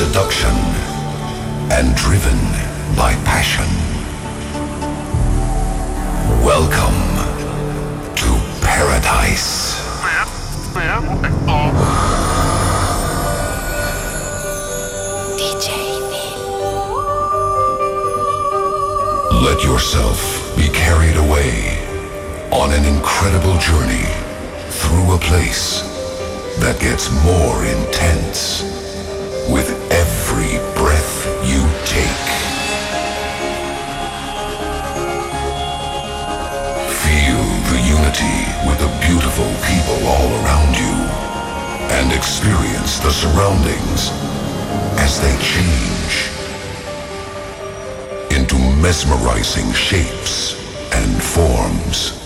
seduction and driven. mesmerizing shapes and forms.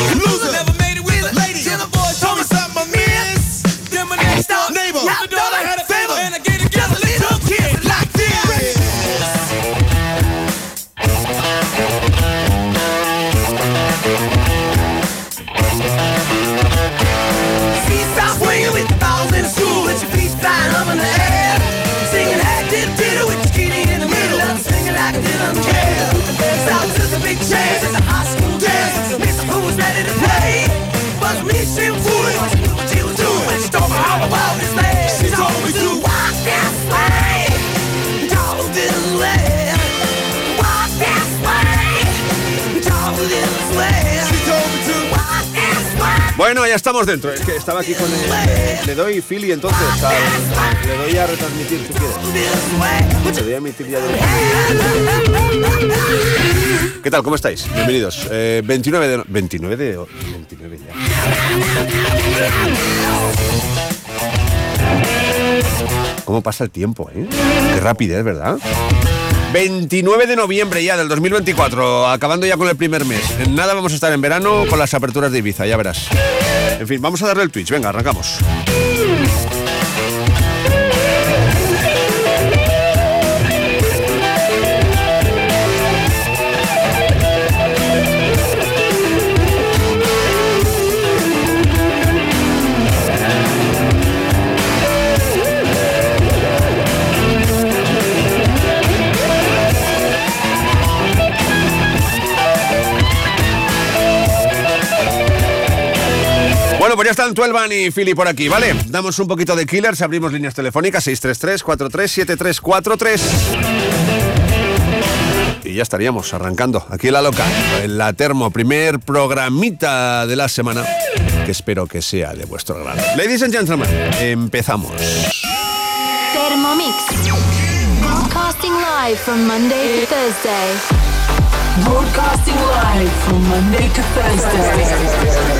Lose ya estamos dentro. Es que estaba aquí con el. Eh, le doy Philly entonces. Le doy a retransmitir si quieres. Le doy a emitir ya de... ¿Qué tal? ¿Cómo estáis? Bienvenidos. Eh, 29 de. 29 de. 29 ya. ¿Cómo pasa el tiempo, eh? Qué rapidez, ¿verdad? 29 de noviembre ya del 2024, acabando ya con el primer mes. En nada vamos a estar en verano con las aperturas de Ibiza, ya verás. En fin, vamos a darle el Twitch, venga, arrancamos. Ya están Tuelvan y Philly por aquí, ¿vale? Damos un poquito de killers, abrimos líneas telefónicas 633-437343. Y ya estaríamos arrancando aquí en la loca, en la termo, primer programita de la semana, que espero que sea de vuestro agrado. Ladies and gentlemen, empezamos. Thermomix. Broadcasting live from Monday to Thursday. Broadcasting live from Monday to Thursday.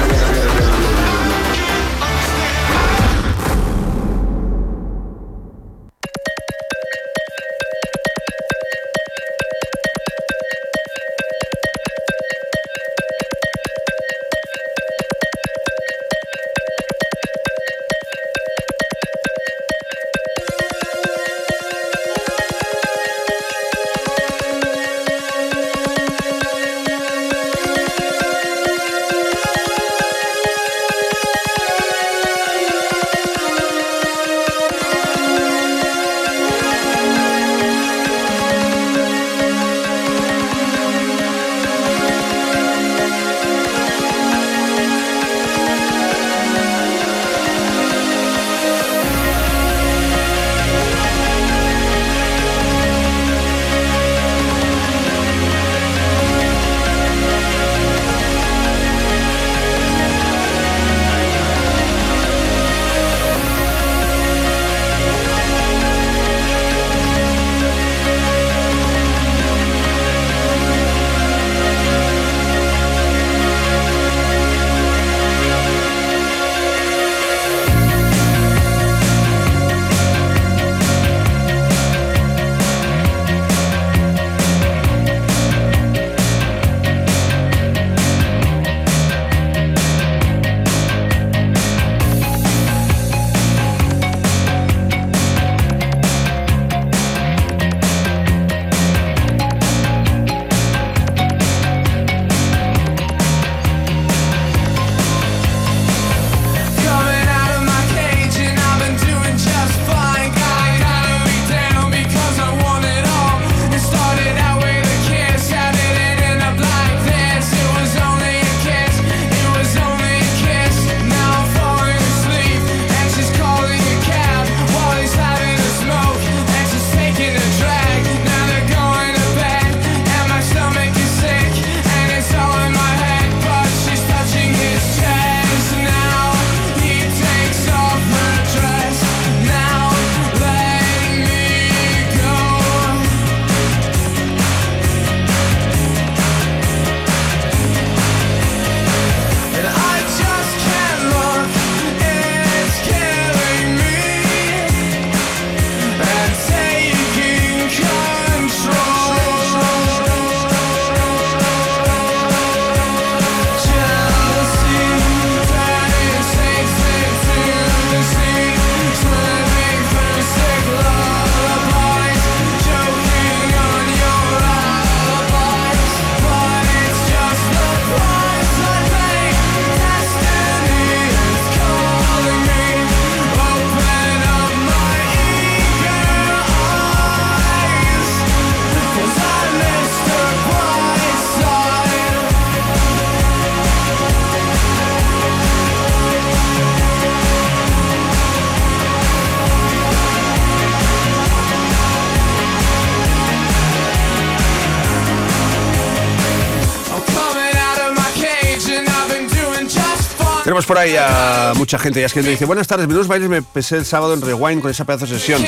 Por ahí a mucha gente ya es que dice, buenas tardes, menudos bailes me pesé el sábado en Rewind con esa pedazo de sesión.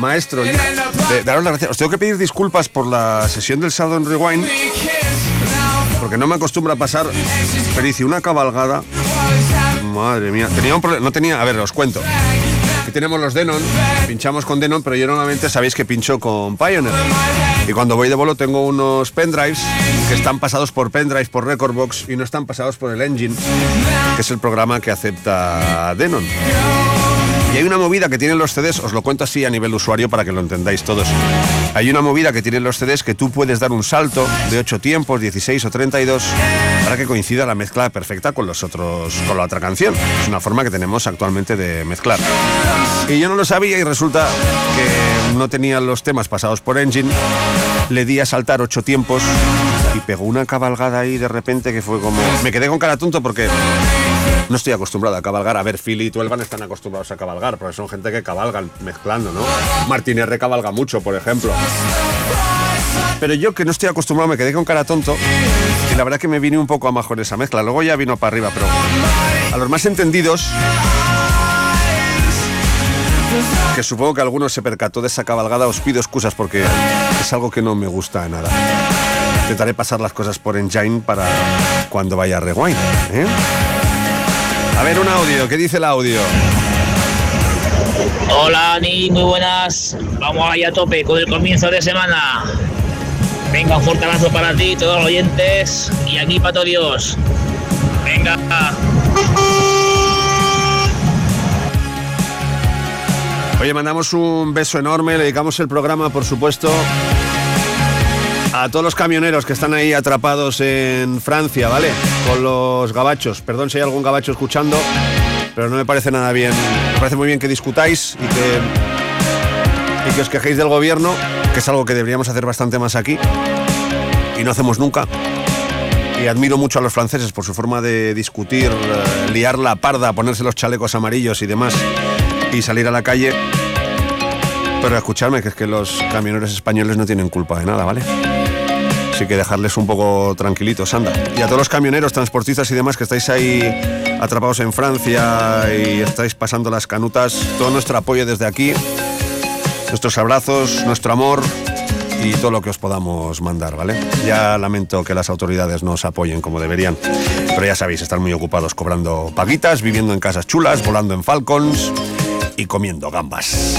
Maestro, daros las gracias. Os tengo que pedir disculpas por la sesión del sábado en Rewind, porque no me acostumbra a pasar, pero hice una cabalgada. Madre mía, tenía un problema, no tenía, a ver, os cuento. Y tenemos los Denon, pinchamos con Denon, pero yo normalmente sabéis que pincho con Pioneer. Y cuando voy de bolo tengo unos pendrives que están pasados por pendrives, por Recordbox y no están pasados por el Engine, que es el programa que acepta Denon. Y hay una movida que tienen los CDs, os lo cuento así a nivel usuario para que lo entendáis todos. Hay una movida que tienen los CDs que tú puedes dar un salto de 8 tiempos, 16 o 32, para que coincida la mezcla perfecta con los otros, con la otra canción. Es una forma que tenemos actualmente de mezclar. Y yo no lo sabía y resulta que no tenía los temas pasados por Engine. Le di a saltar 8 tiempos pegó una cabalgada ahí de repente que fue como... Me quedé con cara tonto porque no estoy acostumbrado a cabalgar. A ver, Phil y Tuelvan están acostumbrados a cabalgar, porque son gente que cabalgan mezclando, ¿no? Martínez recabalga mucho, por ejemplo. Pero yo que no estoy acostumbrado me quedé con cara tonto y la verdad que me vine un poco a mejor esa mezcla. Luego ya vino para arriba, pero a los más entendidos, que supongo que alguno se percató de esa cabalgada, os pido excusas porque es algo que no me gusta nada. Intentaré pasar las cosas por Engine para cuando vaya a Rewind. ¿eh? A ver, un audio. ¿Qué dice el audio? Hola, Ani, muy buenas. Vamos ahí a tope con el comienzo de semana. Venga, un fuerte abrazo para ti, todos los oyentes, y aquí para Dios. Venga. Oye, mandamos un beso enorme, le dedicamos el programa, por supuesto, a todos los camioneros que están ahí atrapados en Francia, ¿vale? Con los gabachos. Perdón si hay algún gabacho escuchando, pero no me parece nada bien. Me parece muy bien que discutáis y que, y que os quejéis del gobierno, que es algo que deberíamos hacer bastante más aquí y no hacemos nunca. Y admiro mucho a los franceses por su forma de discutir, eh, liar la parda, ponerse los chalecos amarillos y demás y salir a la calle. Pero escuchadme, que es que los camioneros españoles no tienen culpa de nada, ¿vale? Así que dejarles un poco tranquilitos, anda. Y a todos los camioneros, transportistas y demás que estáis ahí atrapados en Francia y estáis pasando las canutas, todo nuestro apoyo desde aquí, nuestros abrazos, nuestro amor y todo lo que os podamos mandar, ¿vale? Ya lamento que las autoridades no os apoyen como deberían, pero ya sabéis, están muy ocupados cobrando paguitas, viviendo en casas chulas, volando en Falcons y comiendo gambas.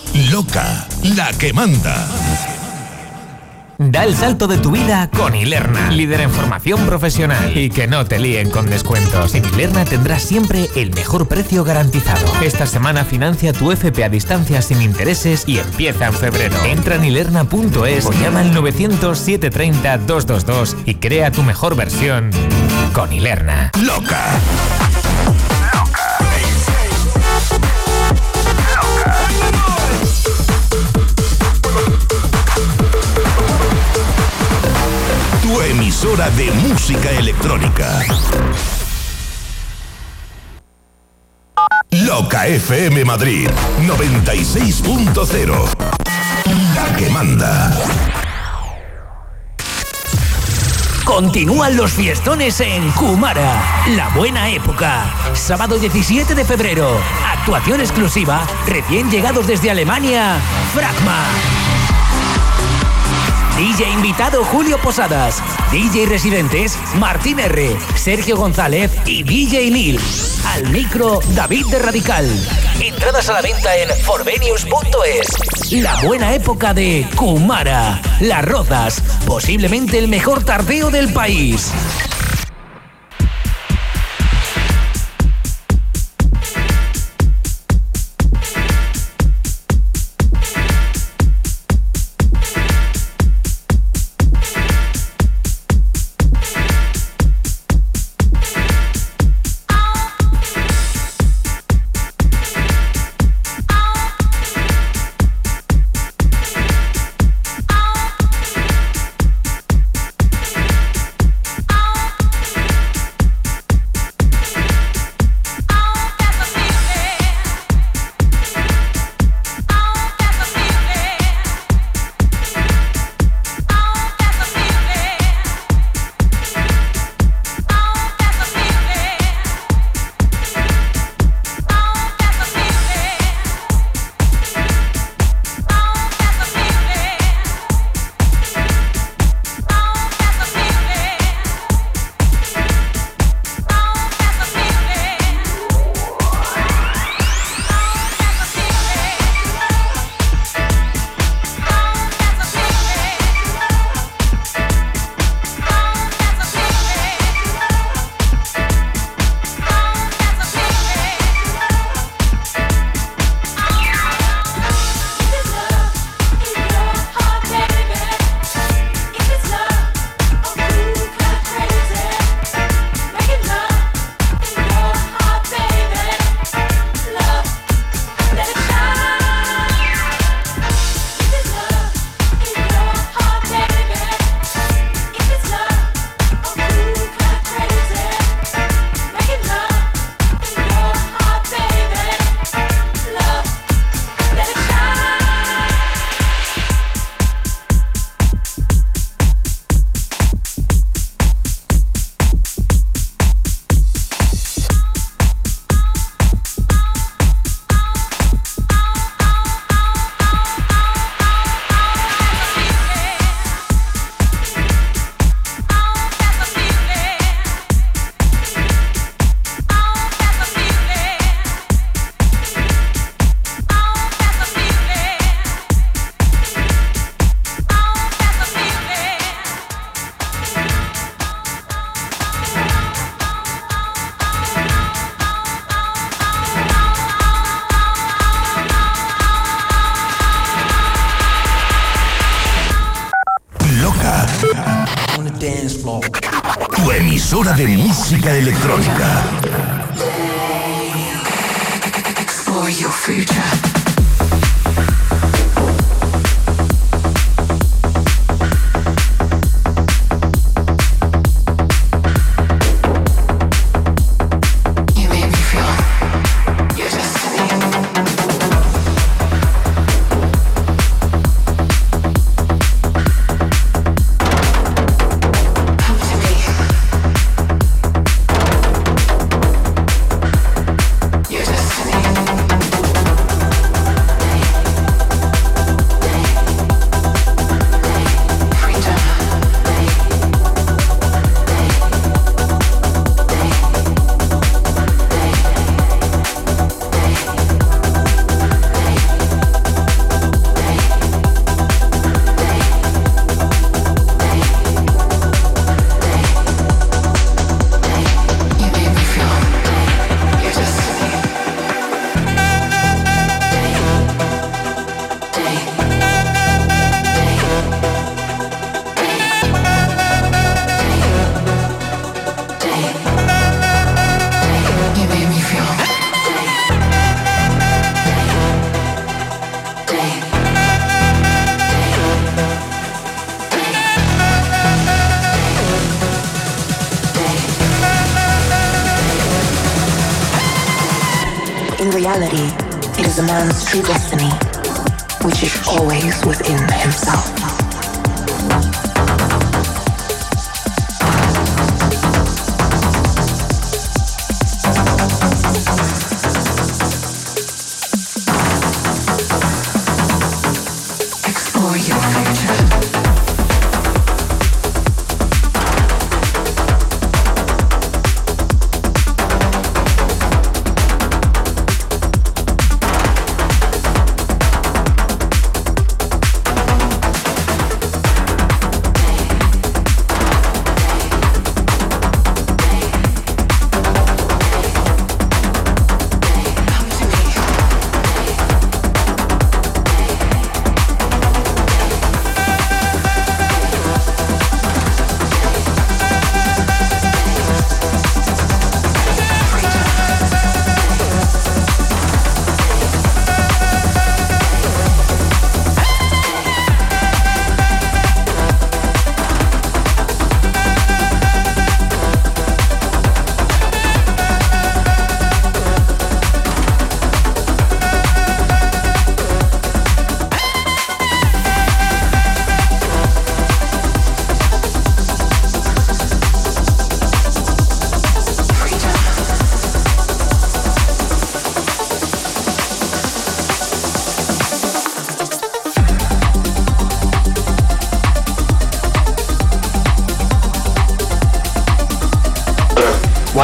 Loca, la que manda. Da el salto de tu vida con Ilerna, líder en formación profesional. Y que no te líen con descuentos. En Ilerna tendrás siempre el mejor precio garantizado. Esta semana financia tu FP a distancia sin intereses y empieza en febrero. Entra en ilerna.es o llama al 900-730-222 y crea tu mejor versión con Ilerna. Loca. Emisora de música electrónica. Loca FM Madrid 96.0. La que manda. Continúan los fiestones en Kumara. La buena época. Sábado 17 de febrero. Actuación exclusiva. Recién llegados desde Alemania. Fragma. DJ invitado Julio Posadas. DJ residentes Martín R, Sergio González y DJ Neil. Al micro David de Radical. Entradas a la venta en forvenius.es. La buena época de Kumara. Las Rozas. Posiblemente el mejor tardeo del país. Música electrónica.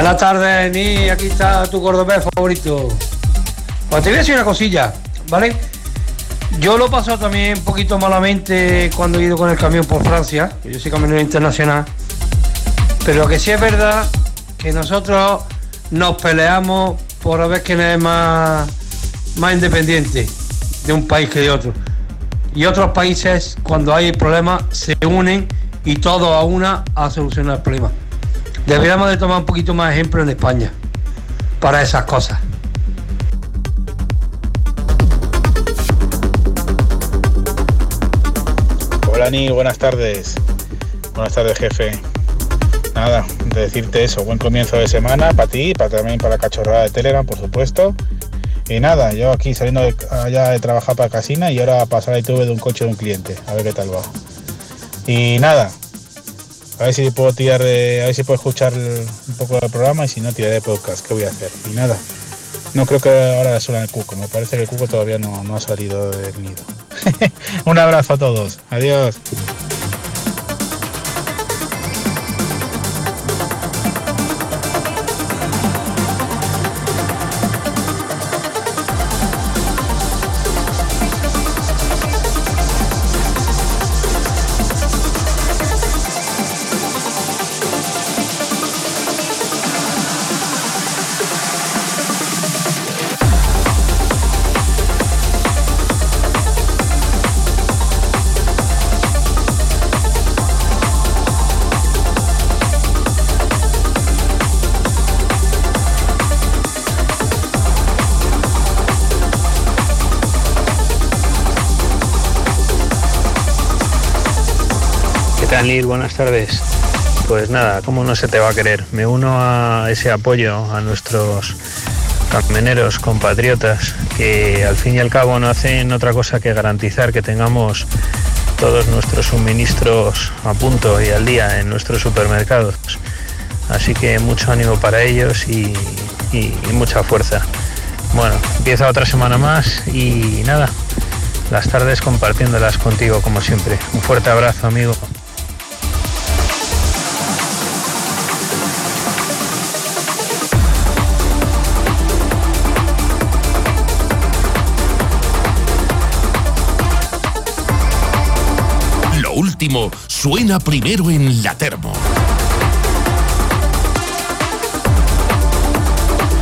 Buenas tardes, Ni. Aquí está tu cordobés favorito. Pues te voy a decir una cosilla, ¿vale? Yo lo he pasado también un poquito malamente cuando he ido con el camión por Francia, que yo soy camionero internacional. Pero que sí es verdad que nosotros nos peleamos por ver quién es más, más independiente de un país que de otro. Y otros países, cuando hay problemas, se unen y todos a una a solucionar el problema. Deberíamos de tomar un poquito más ejemplo en España para esas cosas. Hola Ni, buenas tardes. Buenas tardes, jefe. Nada, de decirte eso, buen comienzo de semana para ti, para también para la cachorrada de Telegram, por supuesto. Y nada, yo aquí saliendo de, allá de trabajar para Casina y ahora pasar la ITV de un coche de un cliente, a ver qué tal va. Y nada, a ver si puedo tirar, de- a ver si puedo escuchar un poco del programa y si no tiraré de podcast, ¿qué voy a hacer? Y nada, no creo que ahora suena el cuco, me parece que el cuco todavía no, no ha salido del nido. un abrazo a todos, adiós. Buenas tardes. Pues nada, ¿cómo no se te va a querer? Me uno a ese apoyo a nuestros camioneros compatriotas que al fin y al cabo no hacen otra cosa que garantizar que tengamos todos nuestros suministros a punto y al día en nuestros supermercados. Así que mucho ánimo para ellos y mucha fuerza. Bueno, empieza otra semana más y nada, las tardes compartiéndolas contigo como siempre. Un fuerte abrazo, amigo. Último suena primero en la termo.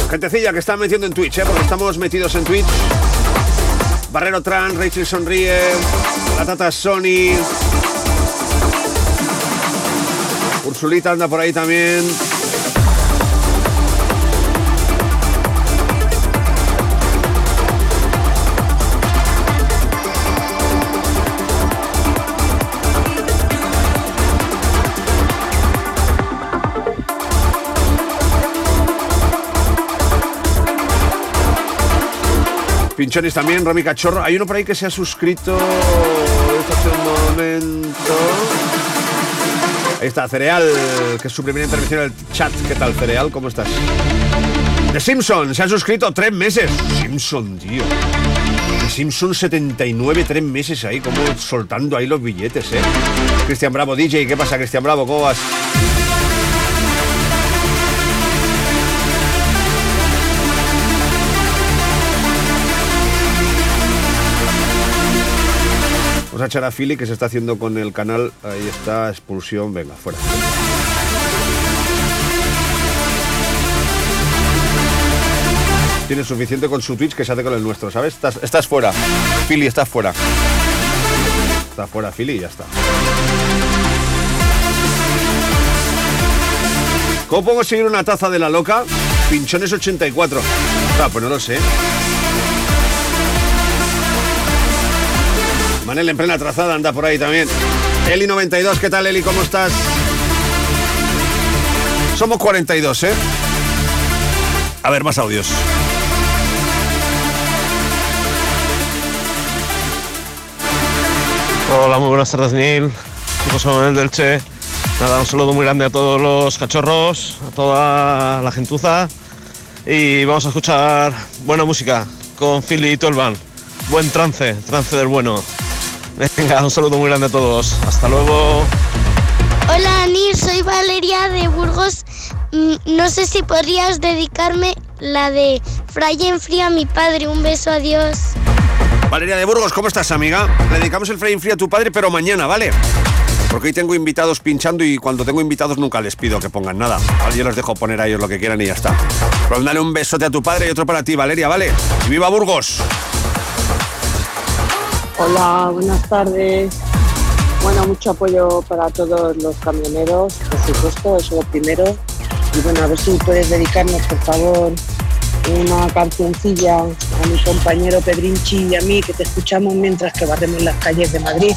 Gentecilla que está metiendo en Twitch, ¿eh? porque estamos metidos en Twitch. Barrero Tran, Rachel Sonríe, la Tata Sony. Ursulita anda por ahí también. Pinchones también, Romy Cachorro. Hay uno por ahí que se ha suscrito. Un momento. Ahí está, Cereal, que es su primera intervención en el chat. ¿Qué tal, Cereal? ¿Cómo estás? The Simpson, se ha suscrito tres meses. Simpson, tío. The Simpson 79, tres meses ahí, como soltando ahí los billetes, ¿eh? Cristian Bravo, DJ, ¿qué pasa, Cristian Bravo? ¿Cómo vas? Vamos a echar a Philly que se está haciendo con el canal. Ahí está, expulsión. Venga, fuera. Tiene suficiente con su Twitch que se hace con el nuestro, ¿sabes? Estás, fuera. Philly, estás fuera. Está fuera Philly y ya está. ¿Cómo puedo conseguir una taza de la loca? Pinchones 84. Ah, pues no lo sé. Manel en plena trazada anda por ahí también. Eli 92, ¿qué tal Eli? ¿Cómo estás? Somos 42, ¿eh? A ver, más audios. Hola, muy buenas tardes, Neil. José Manuel del Che. Nada, un saludo muy grande a todos los cachorros, a toda la gentuza. Y vamos a escuchar buena música con Philly y Tolvan. Buen trance, trance del bueno. Venga, un saludo muy grande a todos. Hasta luego. Hola, Ani, soy Valeria de Burgos. mm, no sé si podrías dedicarme la de Fray en frío a mi padre. Un beso, adiós. Valeria de Burgos, ¿cómo estás, amiga? Le dedicamos el Frame Free a tu padre, pero mañana, ¿vale? Porque hoy tengo invitados pinchando y cuando tengo invitados nunca les pido que pongan nada. Yo les dejo poner a ellos lo que quieran y ya está. Pero dale un besote a tu padre y otro para ti, Valeria, ¿vale? Y viva Burgos. Hola, buenas tardes. Bueno, mucho apoyo para todos los camioneros, por supuesto, eso es lo primero. Y bueno, a ver si puedes dedicarnos, por favor, una cancioncilla a mi compañero Pedrinchi y a mí, que te escuchamos mientras que barremos las calles de Madrid.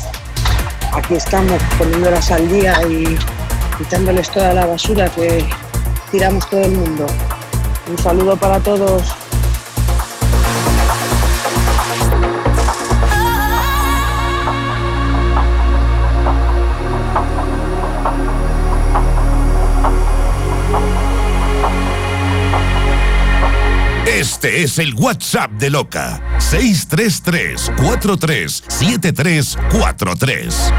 Aquí estamos poniéndolas al día y quitándoles toda la basura que tiramos todo el mundo. Un saludo para todos. Este es el WhatsApp de Loca. 633 43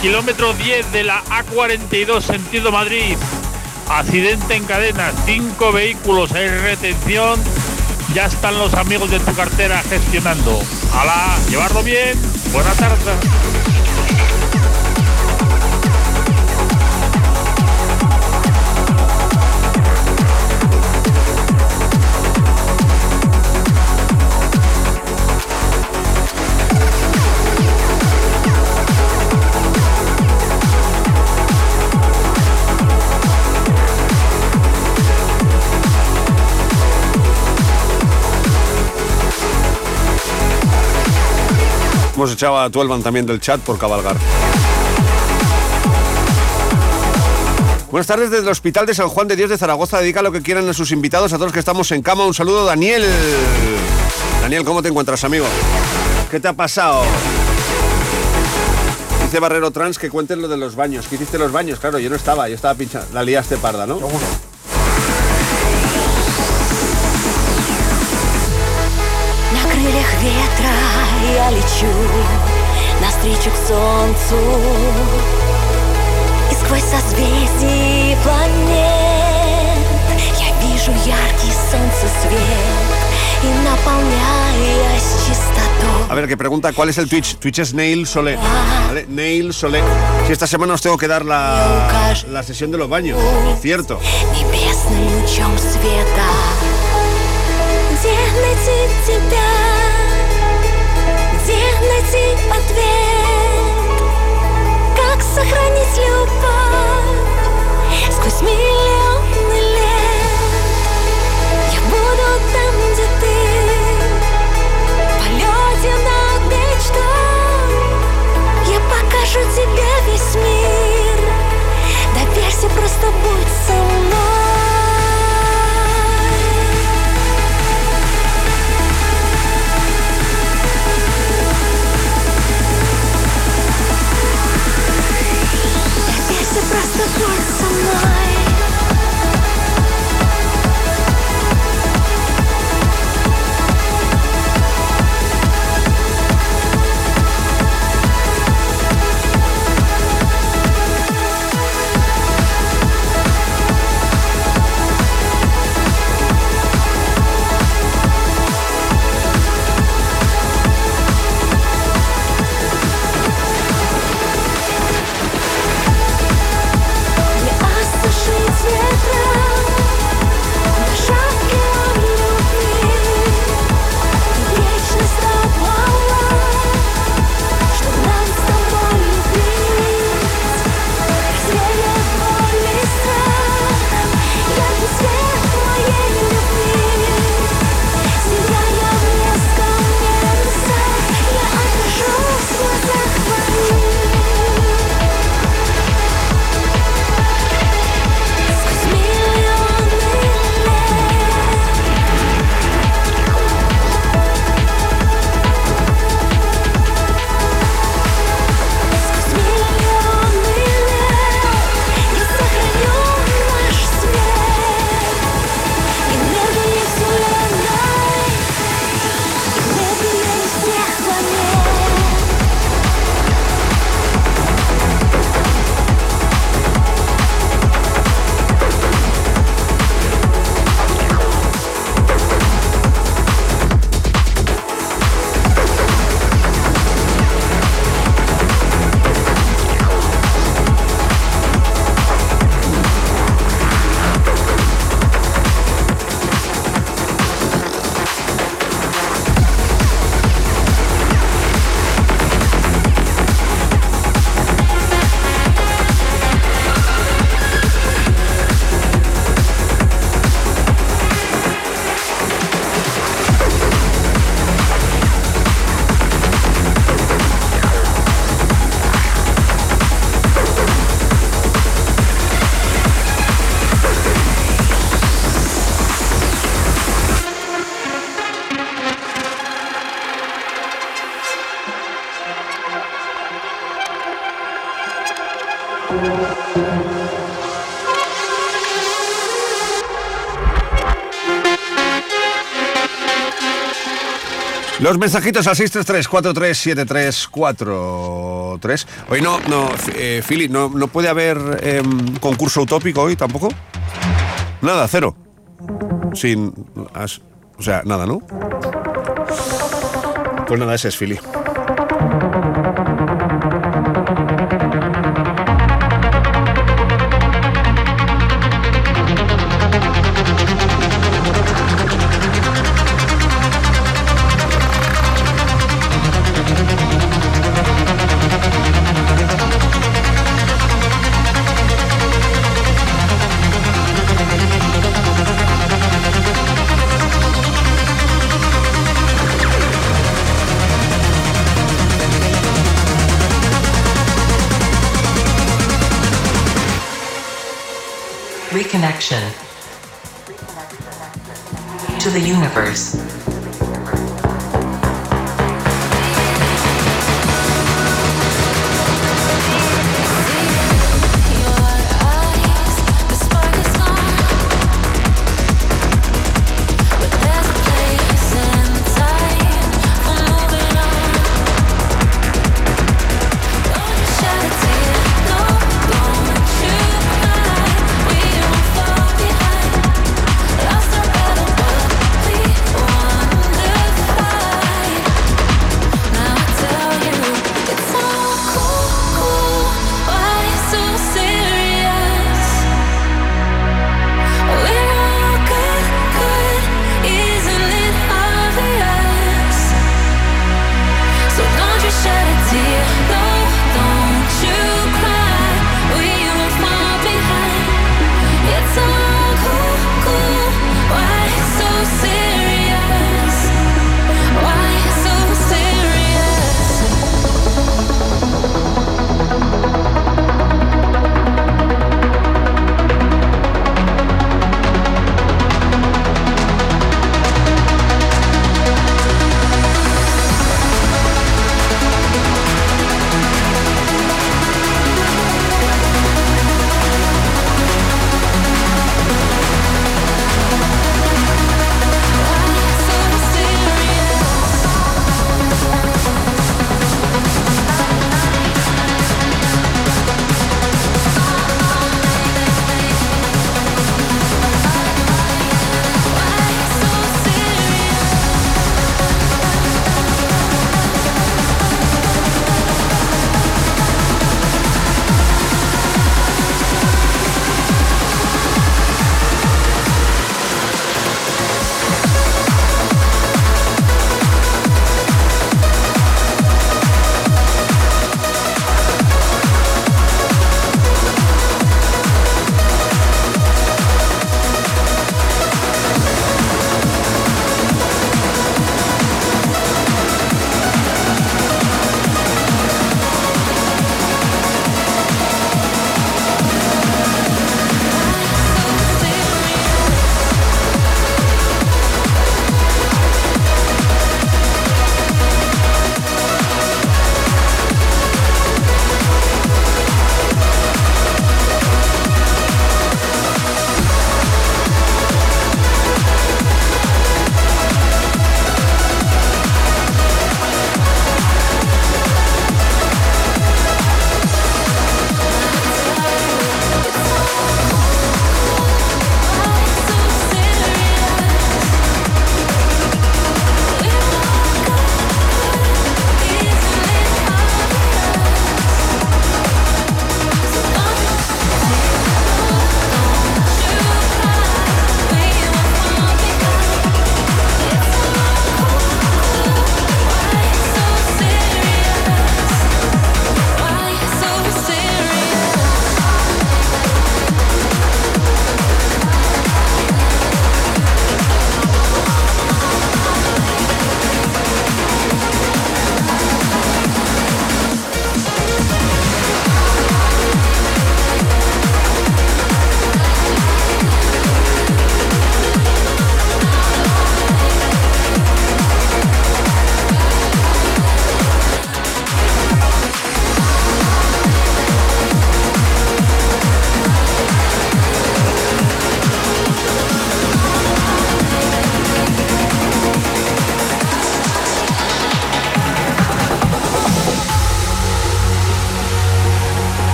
kilómetro 10 de la A42, sentido Madrid. Accidente en cadena, cinco vehículos en retención. Ya están los amigos de tu cartera gestionando. ¡Hala! Llevarlo bien. Buenas tardes. Hemos echado a Tuelvan también del chat por cabalgar. Buenas tardes desde el Hospital de San Juan de Dios de Zaragoza. Dedica lo que quieran a sus invitados, a todos los que estamos en cama. Un saludo, Daniel. Daniel, ¿cómo te encuentras, amigo? ¿Qué te ha pasado? Dice Barrero Trans que cuentes lo de los baños. ¿Qué hiciste los baños? Claro, yo no estaba, yo estaba pinchando. La liaste parda, ¿no? я лечу Навстречу к солнцу И сквозь созвездий планет Я вижу яркий солнцесвет И наполняясь чистотой A ver, que pregunta cuál es el Twitch. Twitch es Nail Solé. ¿Vale? Nail Solé. Si esta semana os tengo que dar la, la sesión de los baños. Cierto. Небесным лучом света Где найти тебя? Просто есть со мной Los mensajitos al 633-437343. Hoy no, no, eh, no, no puede haber em, concurso utópico hoy tampoco. Nada, cero. Sin. o sea, nada, ¿no? Pues nada, ese es Philly. To the universe.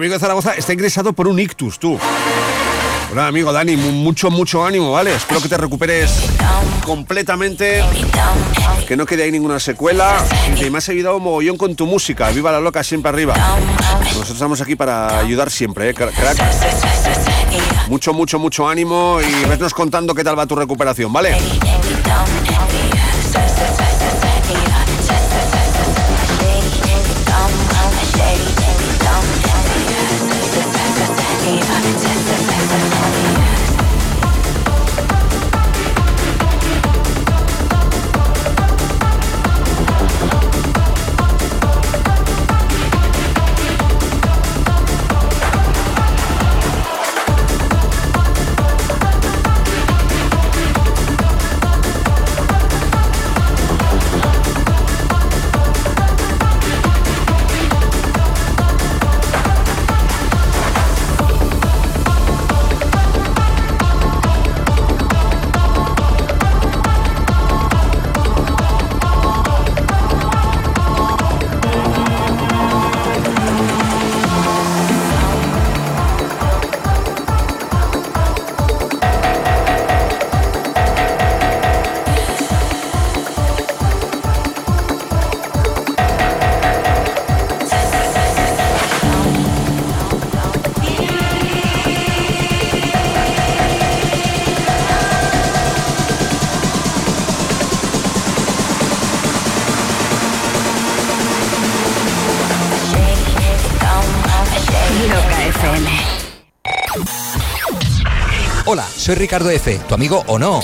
Amigo de Zaragoza está ingresado por un ictus, tú. Hola, amigo Dani, mu- mucho, mucho ánimo, ¿vale? Espero que te recuperes completamente, que no quede ahí ninguna secuela y que me has ayudado mogollón con tu música. Viva la loca siempre arriba. Nosotros estamos aquí para ayudar siempre, ¿eh? cra- crack? Mucho, mucho, mucho ánimo y vesnos contando qué tal va tu recuperación, ¿vale? Soy Ricardo F., tu amigo o no.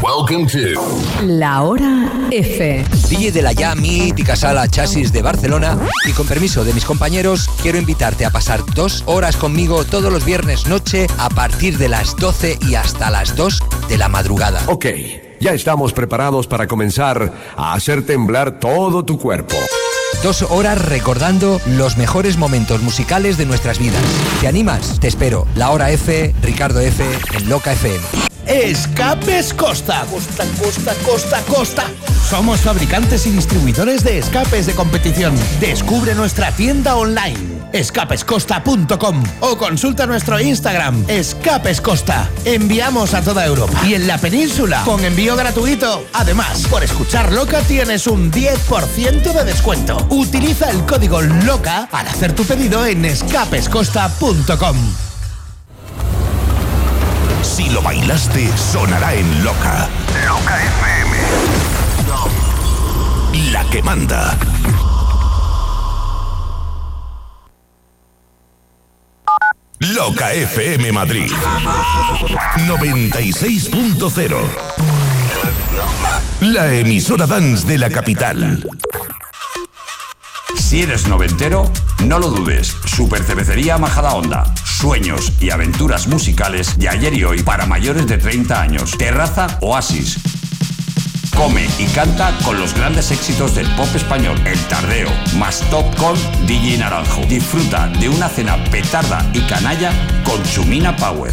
Welcome to La hora F. DJ de la ya mítica sala Chasis de Barcelona y con permiso de mis compañeros quiero invitarte a pasar dos horas conmigo todos los viernes noche a partir de las 12 y hasta las 2 de la madrugada. Ok, ya estamos preparados para comenzar a hacer temblar todo tu cuerpo. Dos horas recordando los mejores momentos musicales de nuestras vidas. ¿Te animas? Te espero. La hora F, Ricardo F, en Loca FM. Escapes Costa. Costa, costa, costa, costa. Somos fabricantes y distribuidores de escapes de competición. Descubre nuestra tienda online, escapescosta.com o consulta nuestro Instagram, Escapes Costa. Enviamos a toda Europa y en la península con envío gratuito. Además, por escuchar Loca tienes un 10% de descuento. Utiliza el código LOCA al hacer tu pedido en escapescosta.com. Si lo bailaste, sonará en Loca. Loca FM. La que manda. Loca FM Madrid. 96.0. La emisora dance de la capital. Si eres noventero, no lo dudes. Super Cervecería Majada Onda. Sueños y aventuras musicales de ayer y hoy para mayores de 30 años. Terraza Oasis. Come y canta con los grandes éxitos del pop español. El Tardeo, más top con DJ Naranjo. Disfruta de una cena petarda y canalla con Chumina Power.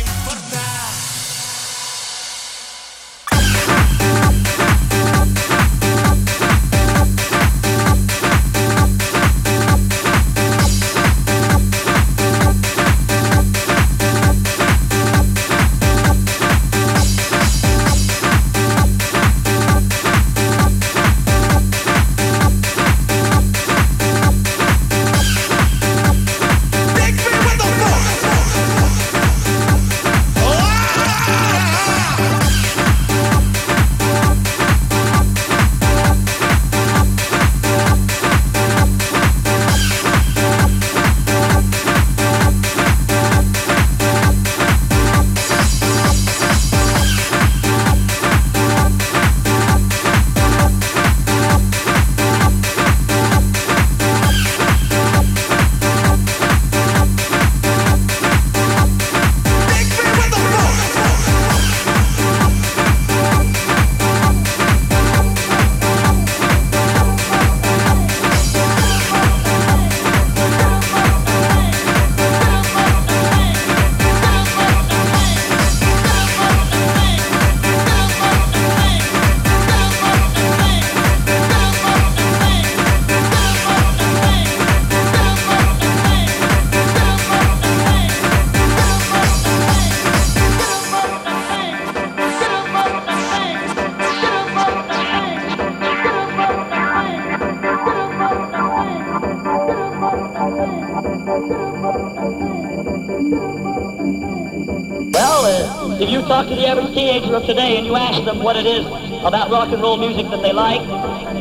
Rock and roll music that they like,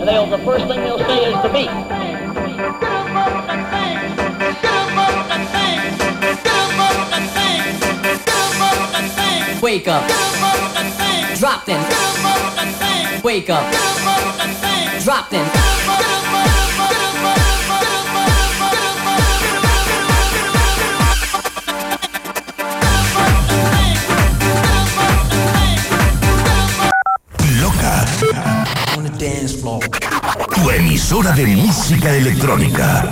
they'll the first thing they'll say is the beat. Wake up. Drop then. Wake up. Drop then. De música electrónica.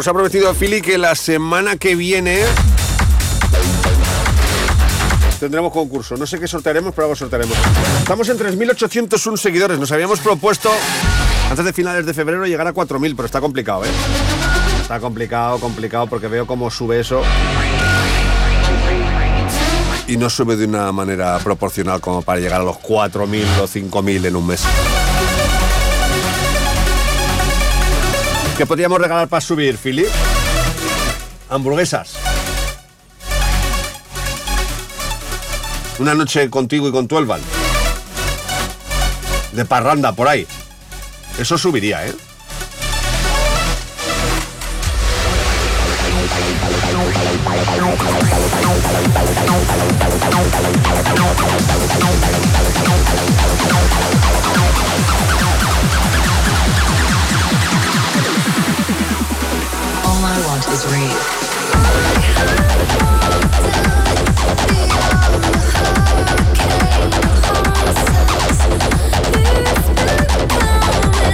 Bueno, os ha prometido Philly que la semana que viene tendremos concurso. No sé qué sortearemos, pero algo sortearemos. Estamos en 3.801 seguidores. Nos habíamos propuesto antes de finales de febrero llegar a 4.000, pero está complicado, ¿eh? Está complicado, complicado, porque veo cómo sube eso. y no sube de una manera proporcional como para llegar a los 4.000 o 5.000 en un mes. ¿Qué podríamos regalar para subir, Philip? Hamburguesas. Una noche contigo y con tu Elvan. De parranda por ahí. Eso subiría, ¿eh? All I want is rave.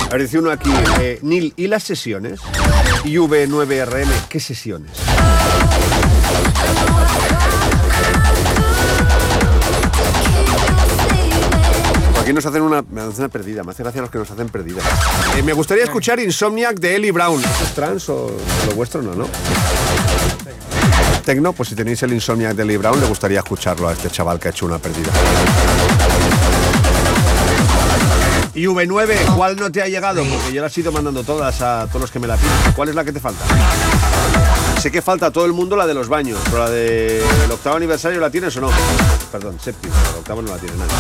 A ver, dice uno aquí, eh, Nil, ¿y las sesiones? Y V9RM, ¿qué sesiones? Nos hacen una, me hacen una perdida, me hace gracia los que nos hacen perdida. Eh, me gustaría escuchar Insomniac de Ellie Brown. ¿Eso es trans o lo vuestro no, no? Tecno, pues si tenéis el Insomniac de Ellie Brown, le gustaría escucharlo a este chaval que ha hecho una perdida. Y V9, ¿cuál no te ha llegado? Porque yo las he ido mandando todas a todos los que me la piden. ¿Cuál es la que te falta? Sé que falta a todo el mundo la de los baños, pero la del octavo aniversario la tienes o no? Perdón, séptimo, la octavo no la tiene nadie.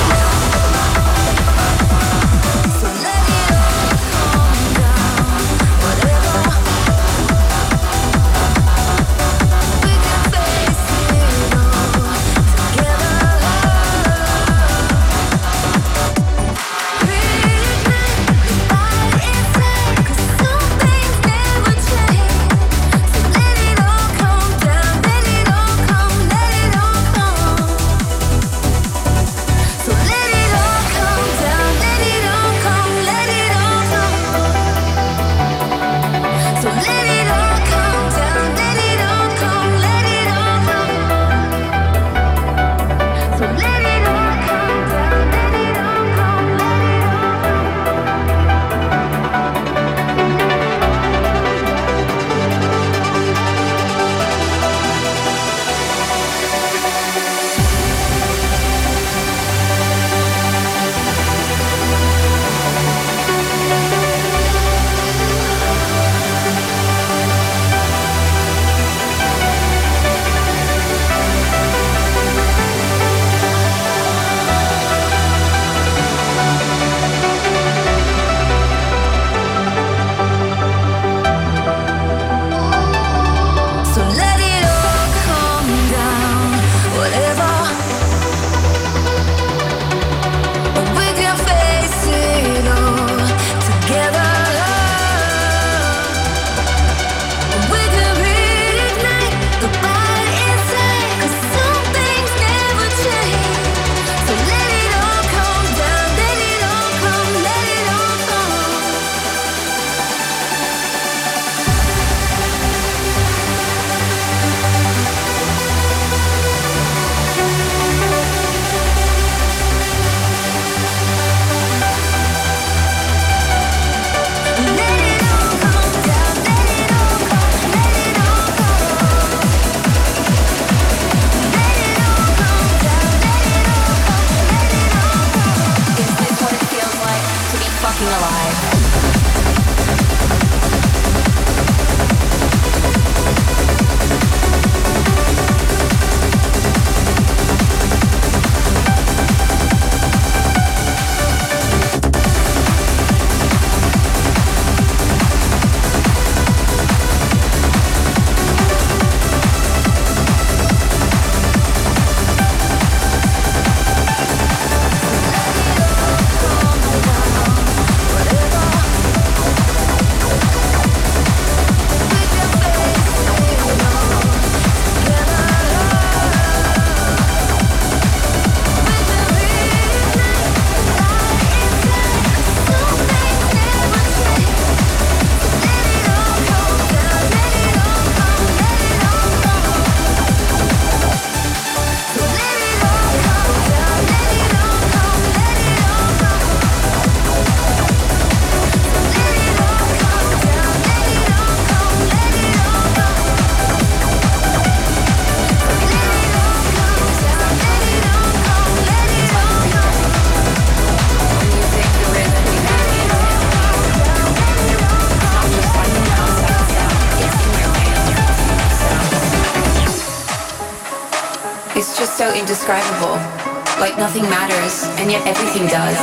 Nothing matters, and yet everything does.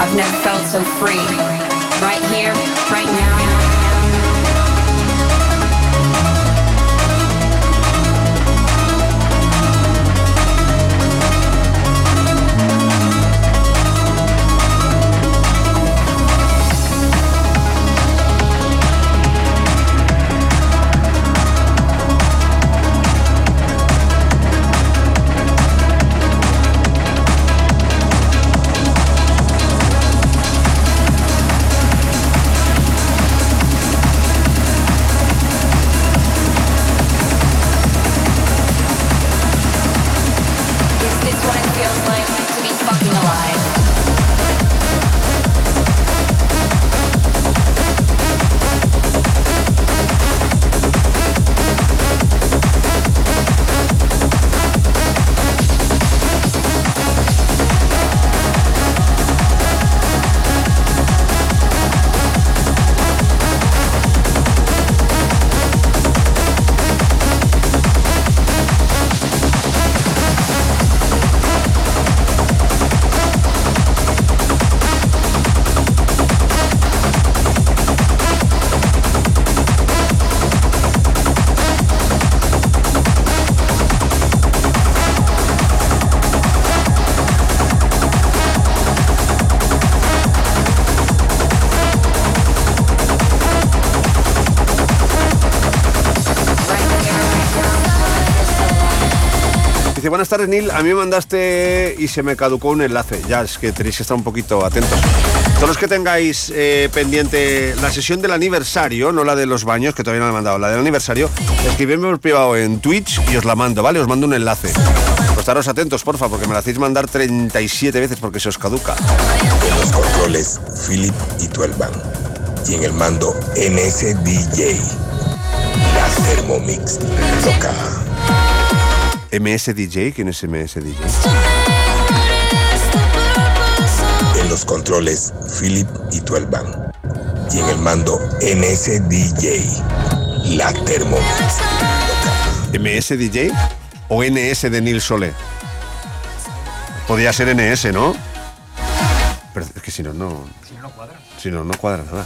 I've never felt so free. Right here, right now. Tardes. A mí me mandaste y se me caducó un enlace. Ya, es que tenéis que estar un poquito atentos. Todos los que tengáis eh, pendiente la sesión del aniversario, no la de los baños, que todavía no la he mandado, la del aniversario, escribidme por privado en Twitch y os la mando, ¿vale? Os mando un enlace. Pues estaros atentos, porfa, porque me la hacéis mandar 37 veces porque se os caduca. En los controles, Philip y Tuelban. Y en el mando, NSDJ. La Thermomix loca. MS DJ, ¿quién es MS DJ? En los controles, Philip y Tuelban. Y en el mando, NSDJ. La Thermomix. MS DJ o NS de Neil Sole. Podría ser NS, ¿no? Pero es que si no, no. Si no, no cuadra. Si no, no cuadra nada.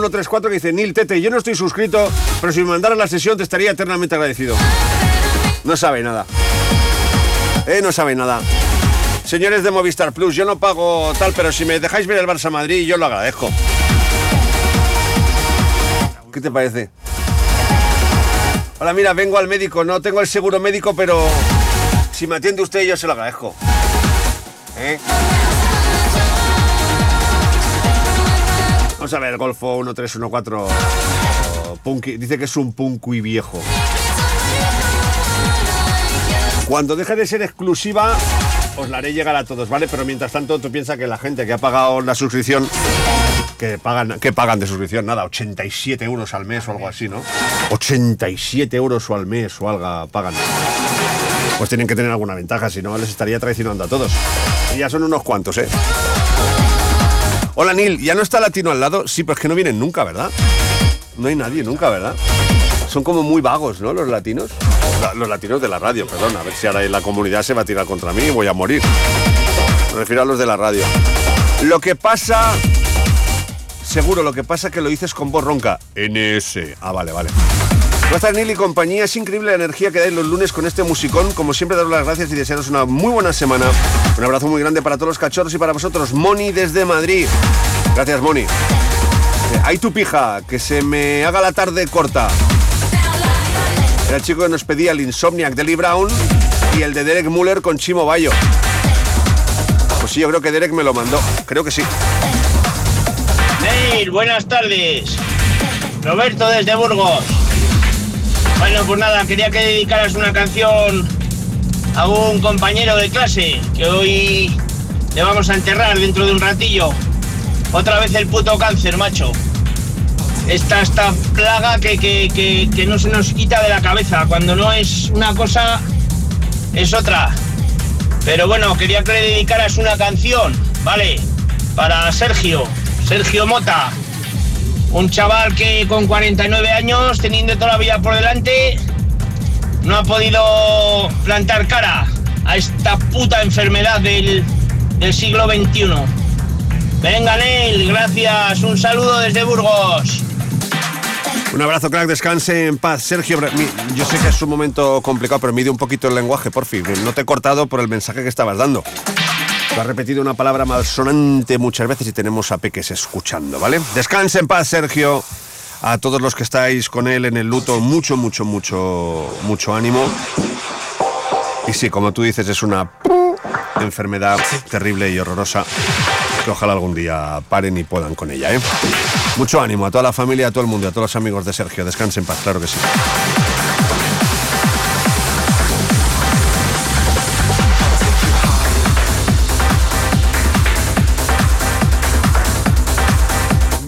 134 que dice, Nil Tete, yo no estoy suscrito, pero si me mandaras la sesión te estaría eternamente agradecido. No sabe nada. Eh, no sabe nada. Señores de Movistar Plus, yo no pago tal, pero si me dejáis ver el Barça Madrid, yo lo agradezco. ¿Qué te parece? Hola, mira, vengo al médico, no tengo el seguro médico, pero si me atiende usted yo se lo agradezco. ¿Eh? Vamos a ver, Golfo 1314 Punky. Dice que es un punky viejo. Cuando deje de ser exclusiva, os la haré llegar a todos, ¿vale? Pero mientras tanto, tú piensas que la gente que ha pagado la suscripción, que pagan, que pagan de suscripción, nada, 87 euros al mes o algo así, ¿no? 87 euros o al mes o algo pagan. Pues tienen que tener alguna ventaja, si no les estaría traicionando a todos. Y ya son unos cuantos, ¿eh? Hola Nil, ¿ya no está latino al lado? Sí, pues que no vienen nunca, ¿verdad? No hay nadie nunca, ¿verdad? Son como muy vagos, ¿no? Los latinos. La- los latinos de la radio, perdón. A ver si ahora la comunidad se va a tirar contra mí y voy a morir. Me refiero a los de la radio. Lo que pasa... Seguro, lo que pasa es que lo dices con voz ronca. NS. Ah, vale, vale. Buenas Nil y compañía. Es increíble la energía que dais los lunes con este musicón. Como siempre, daros las gracias y desearos una muy buena semana. Un abrazo muy grande para todos los cachorros y para vosotros. Moni desde Madrid. Gracias, Moni. Ahí tu pija, que se me haga la tarde corta. Era el chico que nos pedía el Insomniac de Lee Brown y el de Derek Muller con Chimo Bayo. Pues sí, yo creo que Derek me lo mandó. Creo que sí. Neil, buenas tardes. Roberto desde Burgos. Bueno, pues nada, quería que dedicaras una canción a un compañero de clase que hoy le vamos a enterrar dentro de un ratillo. Otra vez el puto cáncer, macho. Esta, esta plaga que, que- que- que no se nos quita de la cabeza. Cuando no es una cosa, es otra. Pero bueno, quería que le dedicaras una canción, ¿vale? Para Sergio, Sergio Mota. Un chaval que con 49 años, teniendo toda la vida por delante, no ha podido plantar cara a esta puta enfermedad del, del siglo XXI. Venga, Neil, gracias. Un saludo desde Burgos. Un abrazo, crack, descanse en paz. Sergio, yo sé que es un momento complicado, pero mide un poquito el lenguaje, por fin. No te he cortado por el mensaje que estabas dando. Tú has repetido una palabra malsonante muchas veces y tenemos a Peques escuchando, ¿vale? Descanse en paz, Sergio. A todos los que estáis con él en el luto, mucho, mucho, mucho, mucho ánimo. Y sí, como tú dices, es una enfermedad terrible y horrorosa que ojalá algún día paren y puedan con ella, ¿eh? Mucho ánimo a toda la familia, a todo el mundo, a todos los amigos de Sergio. Descansen en paz, claro que sí.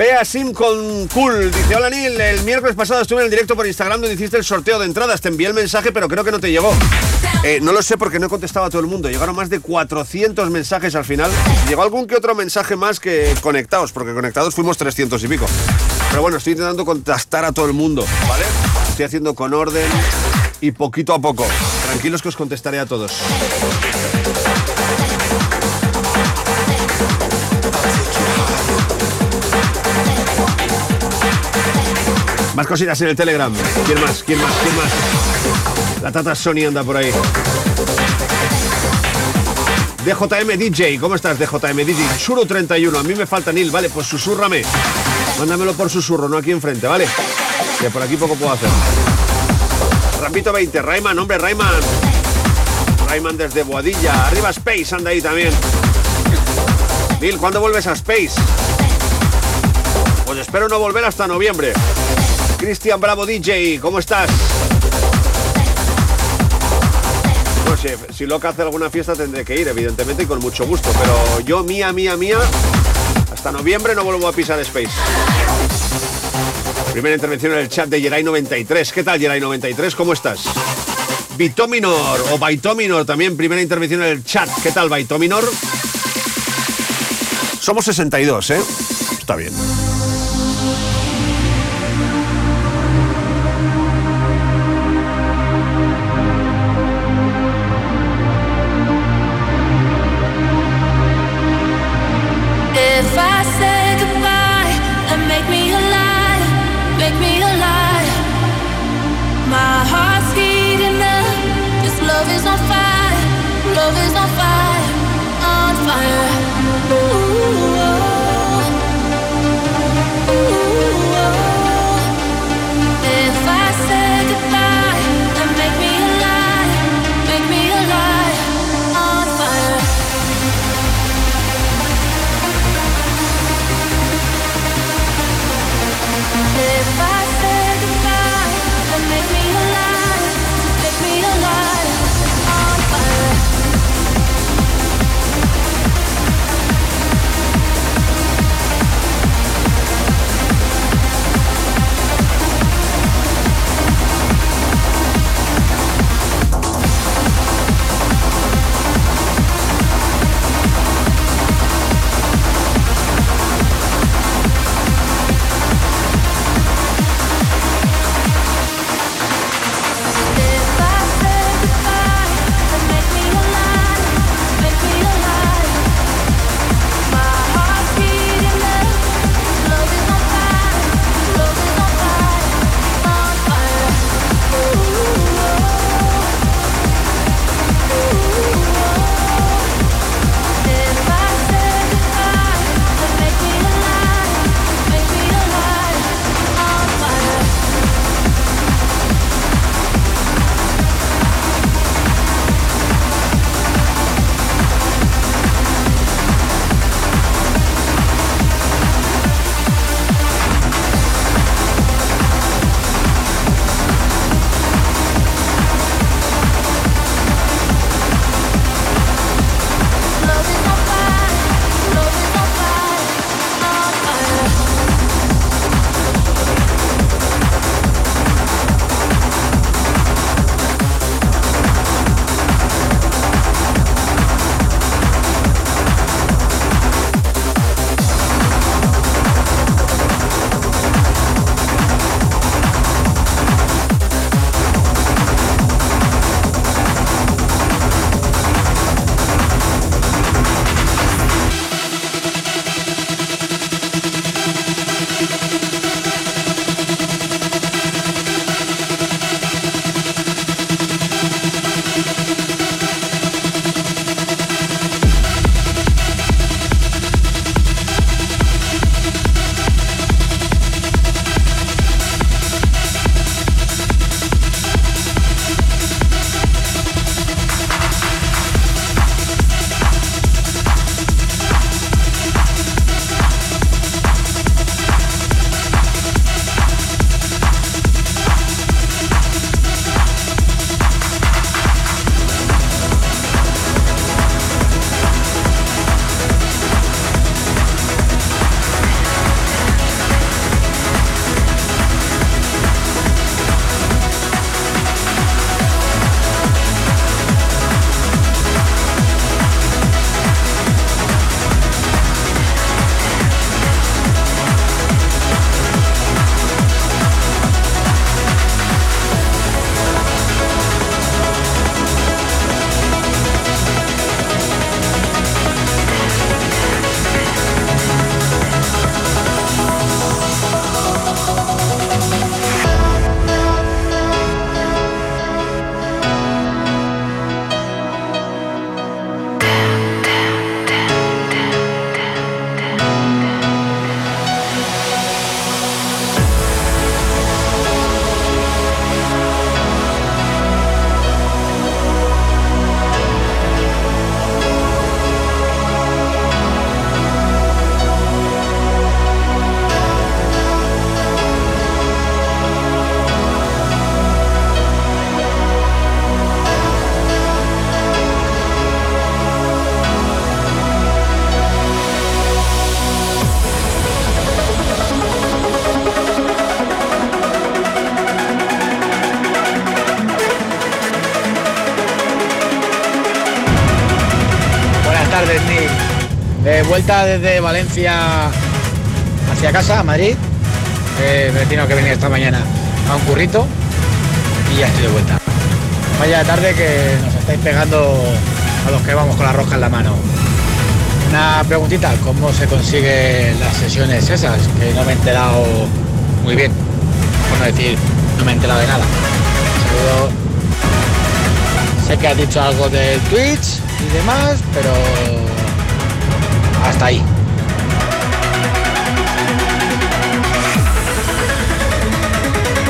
Bea Sim con Cool dice: Hola Neil, el miércoles pasado estuve en el directo por Instagram donde hiciste el sorteo de entradas. Te envié el mensaje, pero creo que no te llegó. Eh, no lo sé porque no he a todo el mundo. Llegaron más de 400 mensajes al final. Llegó algún que otro mensaje más que conectados, porque conectados fuimos 300 y pico. Pero bueno, estoy intentando contestar a todo el mundo, ¿vale? Estoy haciendo con orden y poquito a poco. Tranquilos que os contestaré a todos. Más cositas en el Telegram. ¿Quién más? ¿Quién más? ¿Quién más? La tata Sony anda por ahí. DJM DJ, ¿cómo estás DJM DJ? Churo 31, a mí me falta Nil, vale, pues susurrame. Mándamelo por susurro, no aquí enfrente, ¿vale? Que por aquí poco puedo hacer. Rampito 20, Rayman, hombre, Rayman. Rayman desde Boadilla. Arriba Space, anda ahí también. Nil, ¿cuándo vuelves a Space? Pues espero no volver hasta noviembre. Cristian Bravo DJ, ¿cómo estás? No sé, si Loca hace alguna fiesta tendré que ir, evidentemente, y con mucho gusto. Pero yo, mía, mía, mía, hasta noviembre no vuelvo a pisar Space. Primera intervención en el chat de Geray93. ¿Qué tal, Geray93? ¿Cómo estás? Vitominor o Baitominor también, primera intervención en el chat. ¿Qué tal, Baitominor? Somos 62, ¿eh? Está bien. Desde Valencia hacia casa, a Madrid. Eh, me he que venir esta mañana a un currito y ya estoy de vuelta. Vaya tarde que nos estáis pegando a los que vamos con la roja en la mano. Una preguntita, ¿cómo se consiguen las sesiones esas? Que no me he enterado muy bien. Por no decir, no me he enterado de nada. Saludos. Sé que has dicho algo de Twitch y demás, pero hasta ahí.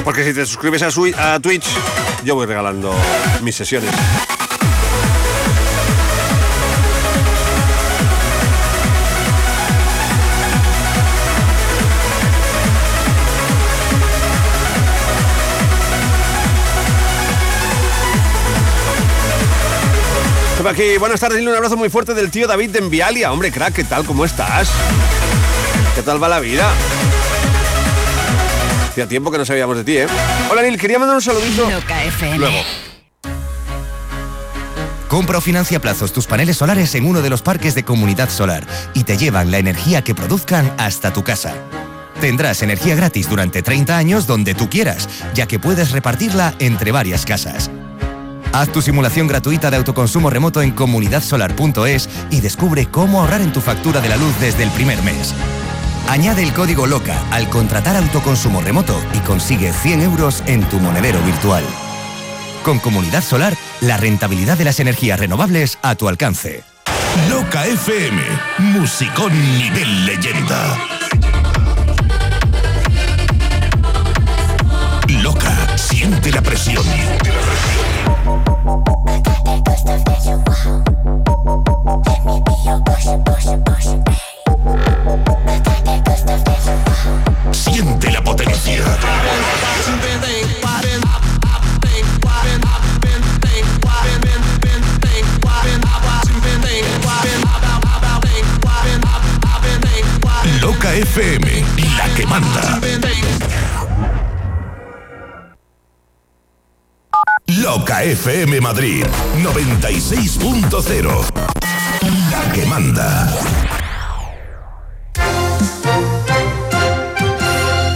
Porque si te suscribes a, Twitch, yo voy regalando mis sesiones. Estaba aquí, buenas tardes, un abrazo muy fuerte del tío David de Envialia. Hombre, crack, ¿qué tal? ¿Cómo estás? ¿Qué tal va la vida? Hacía tiempo que no sabíamos de ti, ¿eh? Hola, Nil, quería mandar un saludito. Luego. Compra o financia a plazos tus paneles solares en uno de los parques de Comunidad Solar y te llevan la energía que produzcan hasta tu casa. Tendrás energía gratis durante 30 años donde tú quieras, ya que puedes repartirla entre varias casas. Haz tu simulación gratuita de autoconsumo remoto en comunidadsolar.es y descubre cómo ahorrar en tu factura de la luz desde el primer mes. Añade el código LOCA al contratar autoconsumo remoto y consigue 100 euros en tu monedero virtual. Con Comunidad Solar, la rentabilidad de las energías renovables a tu alcance. Loca FM, musicón nivel leyenda. Loca, siente la presión. Siente la potencia. Loca FM, la que manda. Loca FM Madrid 96.0. La que manda.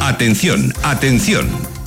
Atención, atención.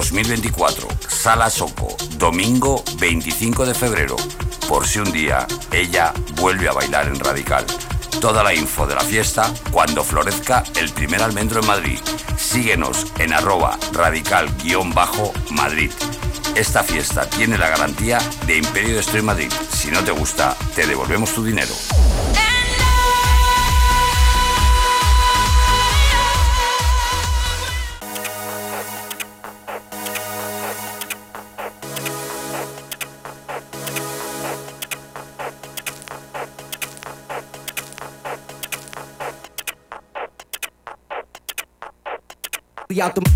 2024. Sala Soco. Domingo 25 de febrero. Por si un día ella vuelve a bailar en Radical. Toda la info de la fiesta cuando florezca el primer almendro en Madrid. Síguenos en arroba radical-madrid. Esta fiesta tiene la garantía de Imperio de Madrid. Si no te gusta, te devolvemos tu dinero. Out the.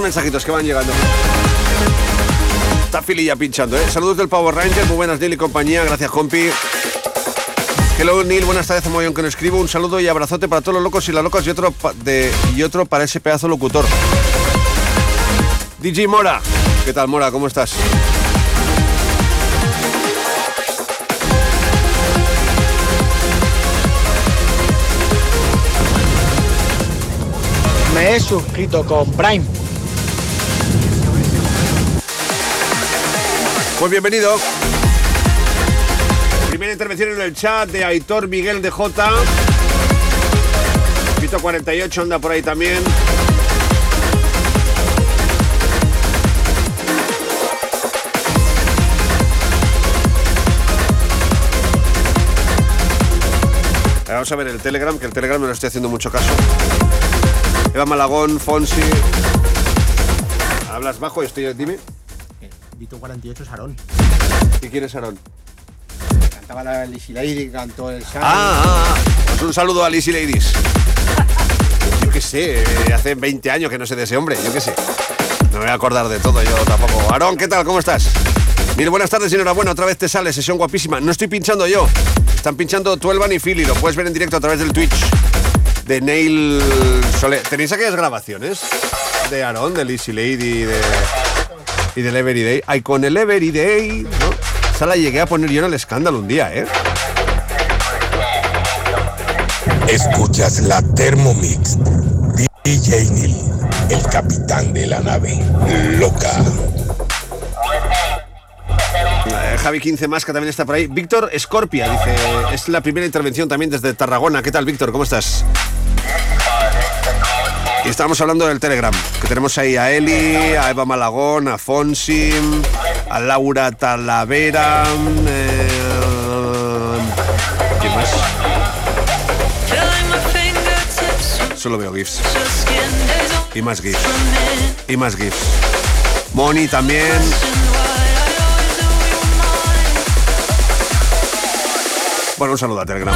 Más mensajitos que van llegando. Está Philly ya pinchando, ¿eh? Saludos del Power Ranger, muy buenas Neil y compañía, gracias compi. Hello Neil, buenas tardes, Mollón que no escribo. Un saludo y abrazote para todos los locos y las locas y otro, de, y otro para ese pedazo locutor. DJ Mora, ¿qué tal Mora? ¿Cómo estás? Me he suscrito con Prime. Pues bienvenido. Primera intervención en el chat de Aitor Miguel de J. Pito 48 anda por ahí también. Ahora Vamos a ver el Telegram, que el Telegram no le estoy haciendo mucho caso. Eva Malagón, Fonsi. ¿Hablas bajo? Estoy, dime. Vito 48 es Aarón. ¿Y quién es Aarón? Cantaba la Lizzy Lady, cantó el Shine. Ah, ah, ah. Pues un saludo a Lizzy Ladies. Yo qué sé, eh, hace 20 años que no sé de ese hombre, yo qué sé. No me voy a acordar de todo yo tampoco. Aarón, ¿qué tal? ¿Cómo estás? Mire, buenas tardes y enhorabuena, otra vez te sale, sesión guapísima. No estoy pinchando yo, están pinchando Tuelvan y Philly, lo puedes ver en directo a través del Twitch de Neil Soler. ¿Tenéis aquellas grabaciones de Aarón, de Lizzy Lady y, de, y del Every Day? Ay, con el Every Day, ¿no? Esa la llegué a poner yo en el escándalo un día, ¿eh? Escuchas la Thermomix. DJ Neil, el capitán de la nave. Loca. Eh, Javi 15 más que también está por ahí. Víctor Scorpia dice, es la primera intervención también desde Tarragona. ¿Qué tal, Víctor? ¿Cómo estás? Y estábamos hablando del Telegram, que tenemos ahí a Eli, a Eva Malagón, a Fonsi, a Laura Talavera. eh, ¿Quién más? Solo veo GIFs. Y más GIFs. Y más GIFs. Moni también. Bueno, un saludo a Telegram.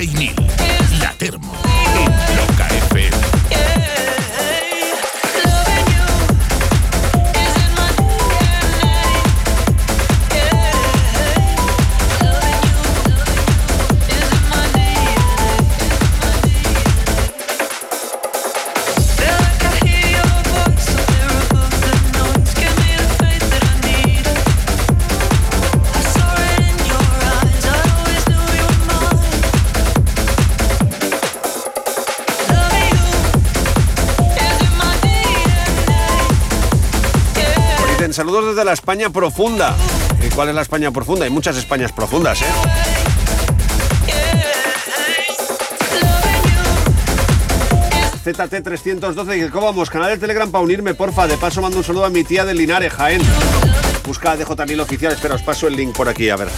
Take Neil. Saludos desde la España profunda. ¿Y cuál es la España profunda? Hay muchas Españas profundas, ¿eh? ZT312, ¿cómo vamos? Canal de Telegram para unirme, porfa. De paso mando un saludo a mi tía de Linares, Jaén. Busca DJ Nilo Oficial, espera, os paso el link por aquí, a ver.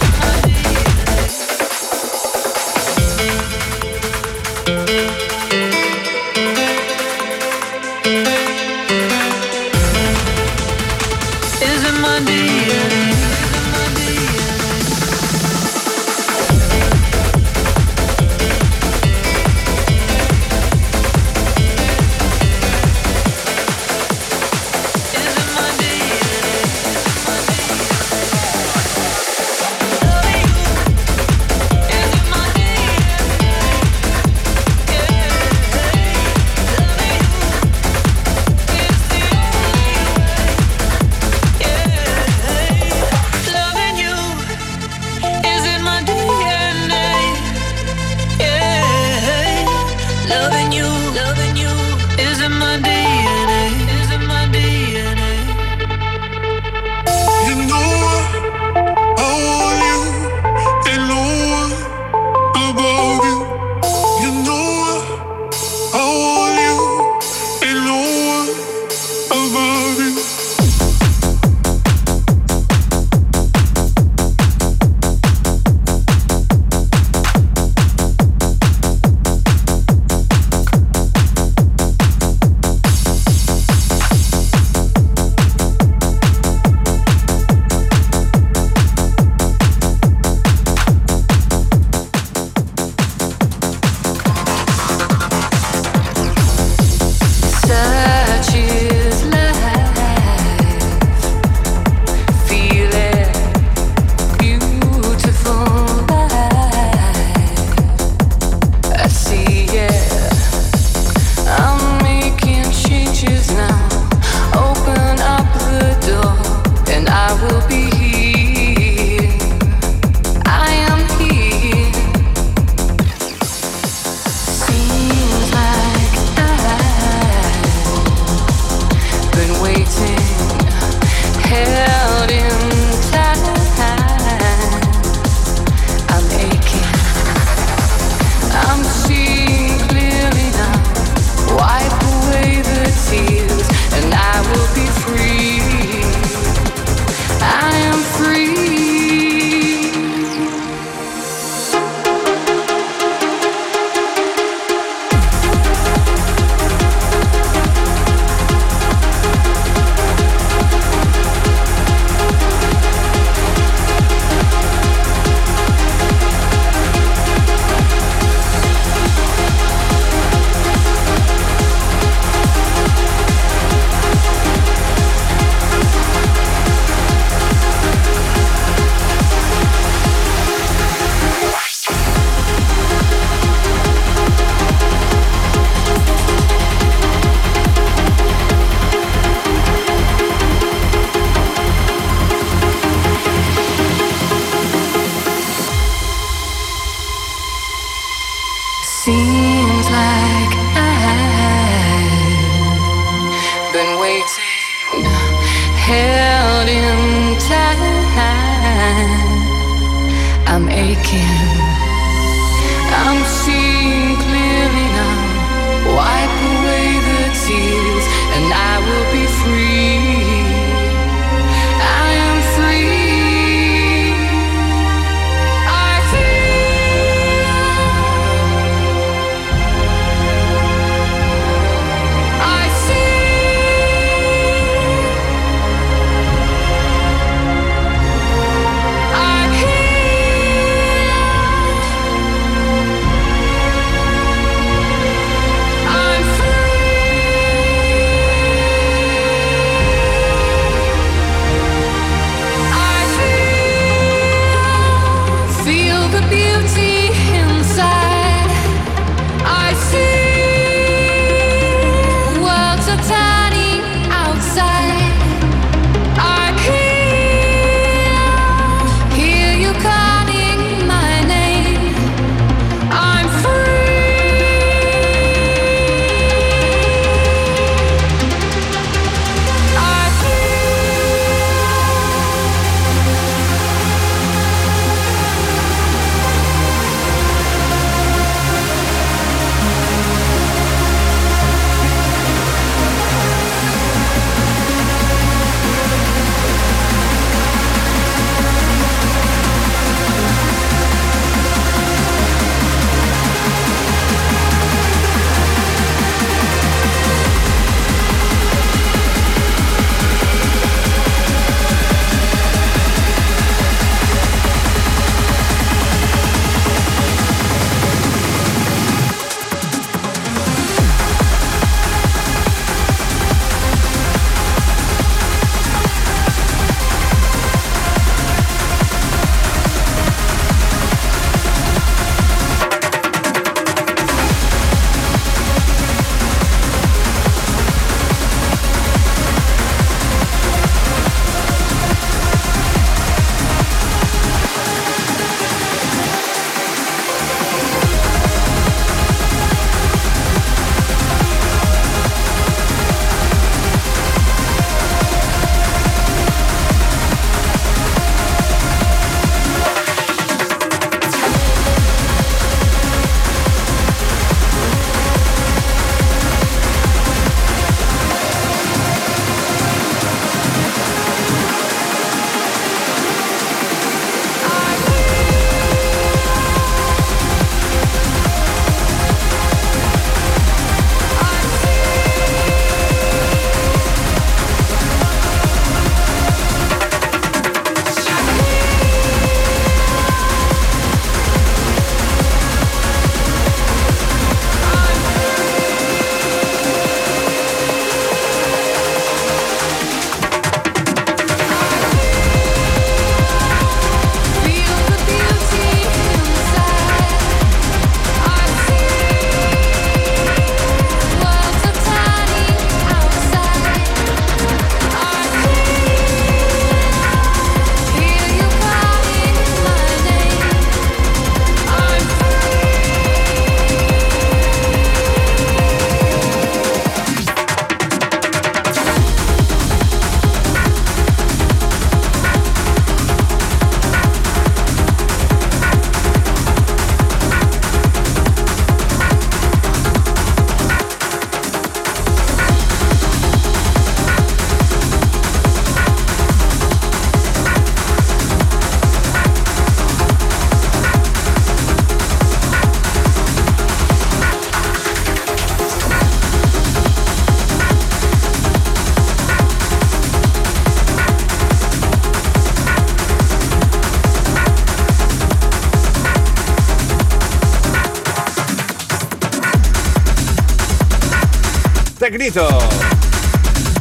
Tecnito.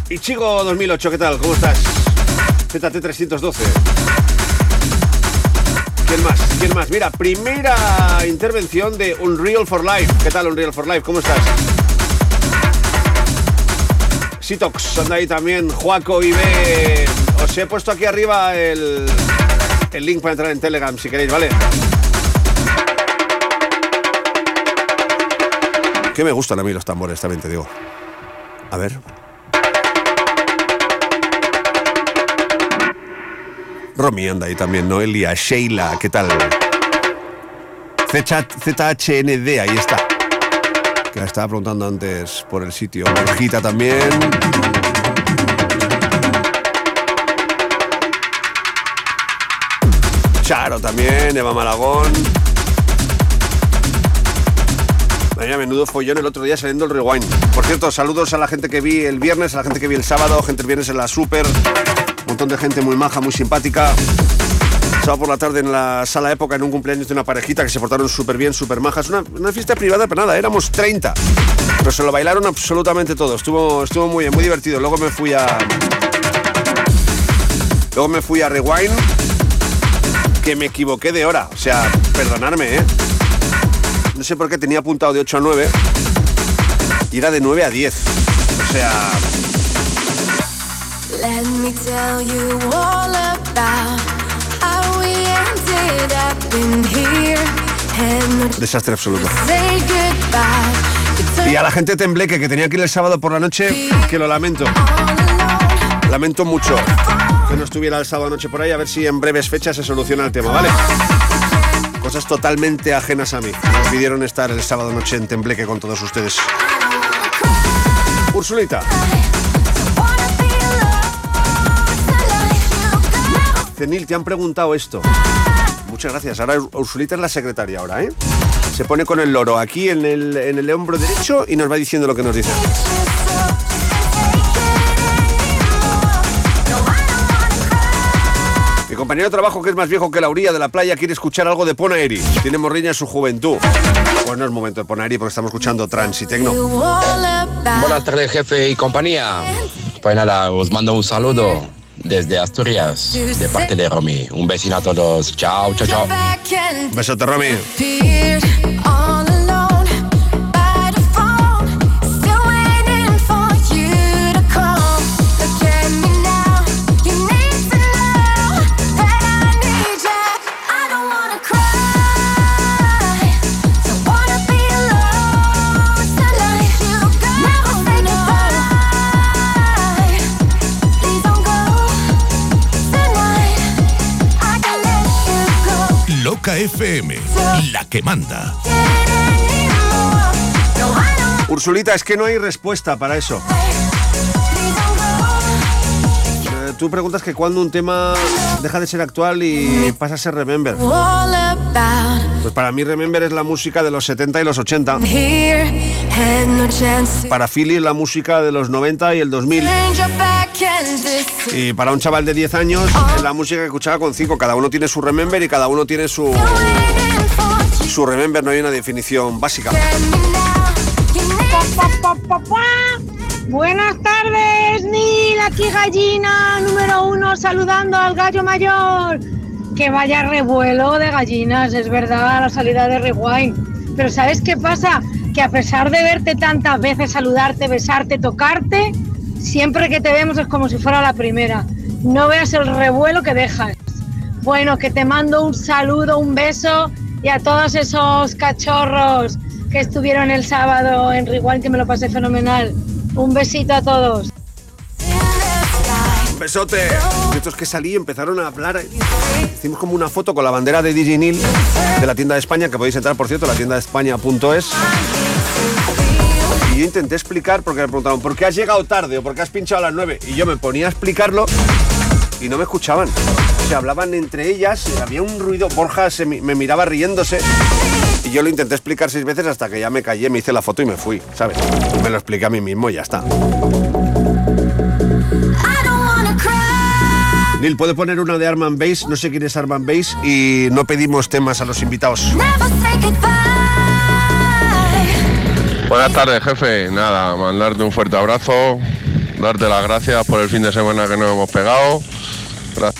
Y Chico 2008, ¿qué tal? ¿Cómo estás? ZT312. ¿Quién más? ¿Quién más? Mira, primera intervención de Unreal for Life. ¿Qué tal Unreal for Life? ¿Cómo estás? Sitox, anda ahí también. Juaco y B. Os he puesto aquí arriba el, el link para entrar en Telegram si queréis, ¿vale? Que me gustan a mí los tambores, también te digo. A ver. Romy anda ahí también, Noelia, Sheila, ¿qué tal? ZHND, ahí está. Que la estaba preguntando antes por el sitio. Borjita también. Charo también, Eva Malagón. Vaya menudo follón el otro día saliendo el rewind. Por cierto, saludos a la gente que vi el viernes, a la gente que vi el sábado, gente el viernes en la Super. Un montón de gente muy maja, muy simpática. Sábado por la tarde en la sala época en un cumpleaños de una parejita que se portaron súper bien, súper majas. Una, una fiesta privada, pero nada, éramos 30. Pero se lo bailaron absolutamente todo. Estuvo, estuvo muy bien, muy divertido. Luego me fui a. Luego me fui a Rewind. que me equivoqué de hora. O sea, perdonarme, ¿eh? No sé por qué tenía apuntado de 8 a 9 y era de 9 a 10. O sea, Let me tell you all about how we ended up in here. And the desastre absoluto. Y a la gente tembleque que tenía que ir el sábado por la noche, que lo lamento. Lamento mucho que no estuviera el sábado noche por ahí, a ver si en breves fechas se soluciona el tema, ¿vale? Cosas totalmente ajenas a mí. Me pidieron estar el sábado noche en Tembleque con todos ustedes. Ursulita. Cenil, te han preguntado esto. Muchas gracias. Ahora Ur- Ursulita es la secretaria ahora, ¿eh? Se pone con el loro aquí en el, en el hombro derecho y nos va diciendo lo que nos dice. Compañero de trabajo, que es más viejo que la orilla de la playa, quiere escuchar algo de Ponaeri. Tiene morriña en su juventud. Pues no es momento de Ponaeri porque estamos escuchando trans y tecno. Buenas tardes, jefe y compañía. Pues nada, os mando un saludo desde Asturias, de parte de Romy. Un besito a todos. Chao, chao, chao. Un besote, Romy. FM, la que manda. Ursulita, es que no hay respuesta para eso. Tú preguntas que cuando un tema deja de ser actual y pasa a ser Remember. Pues para mí Remember es la música de los 70 y los 80. here had no chance to Para Philly es la música de los 90 y el 2000. change your back and this Y para un chaval de 10 años es la música que escuchaba con 5. Cada uno tiene su Remember y cada uno tiene su, su Remember. No hay una definición básica. Buenas tardes, Nil, aquí gallina número uno saludando al gallo mayor. Que vaya revuelo de gallinas, es verdad, la salida de Rewind. Pero ¿sabes qué pasa? Que a pesar de verte tantas veces, saludarte, besarte, tocarte, siempre que te vemos es como si fuera la primera. No veas el revuelo que dejas. Bueno, que te mando un saludo, un beso y a todos esos cachorros que estuvieron el sábado en Rewind, que me lo pasé fenomenal. Un besito a todos. Besote. Y estos que salí empezaron a hablar. Hicimos como una foto con la bandera de Diginil de la tienda de España, que podéis entrar, por cierto, la tienda de España.es. Y yo intenté explicar, porque me preguntaron, ¿por qué has llegado tarde o por qué has pinchado a las 9? Y yo me ponía a explicarlo y no me escuchaban. Se hablaban entre ellas, había un ruido. Borja se me miraba riéndose. Y yo lo intenté explicar seis veces hasta que ya me callé, me hice la foto y me fui, ¿sabes? Me lo expliqué a mí mismo y ya está. Neil, ¿puede poner una de Arman Bass? No sé quién es Arman Bass y no pedimos temas a los invitados. Buenas tardes, jefe. Nada, mandarte un fuerte abrazo, darte las gracias por el fin de semana que nos hemos pegado. Gra-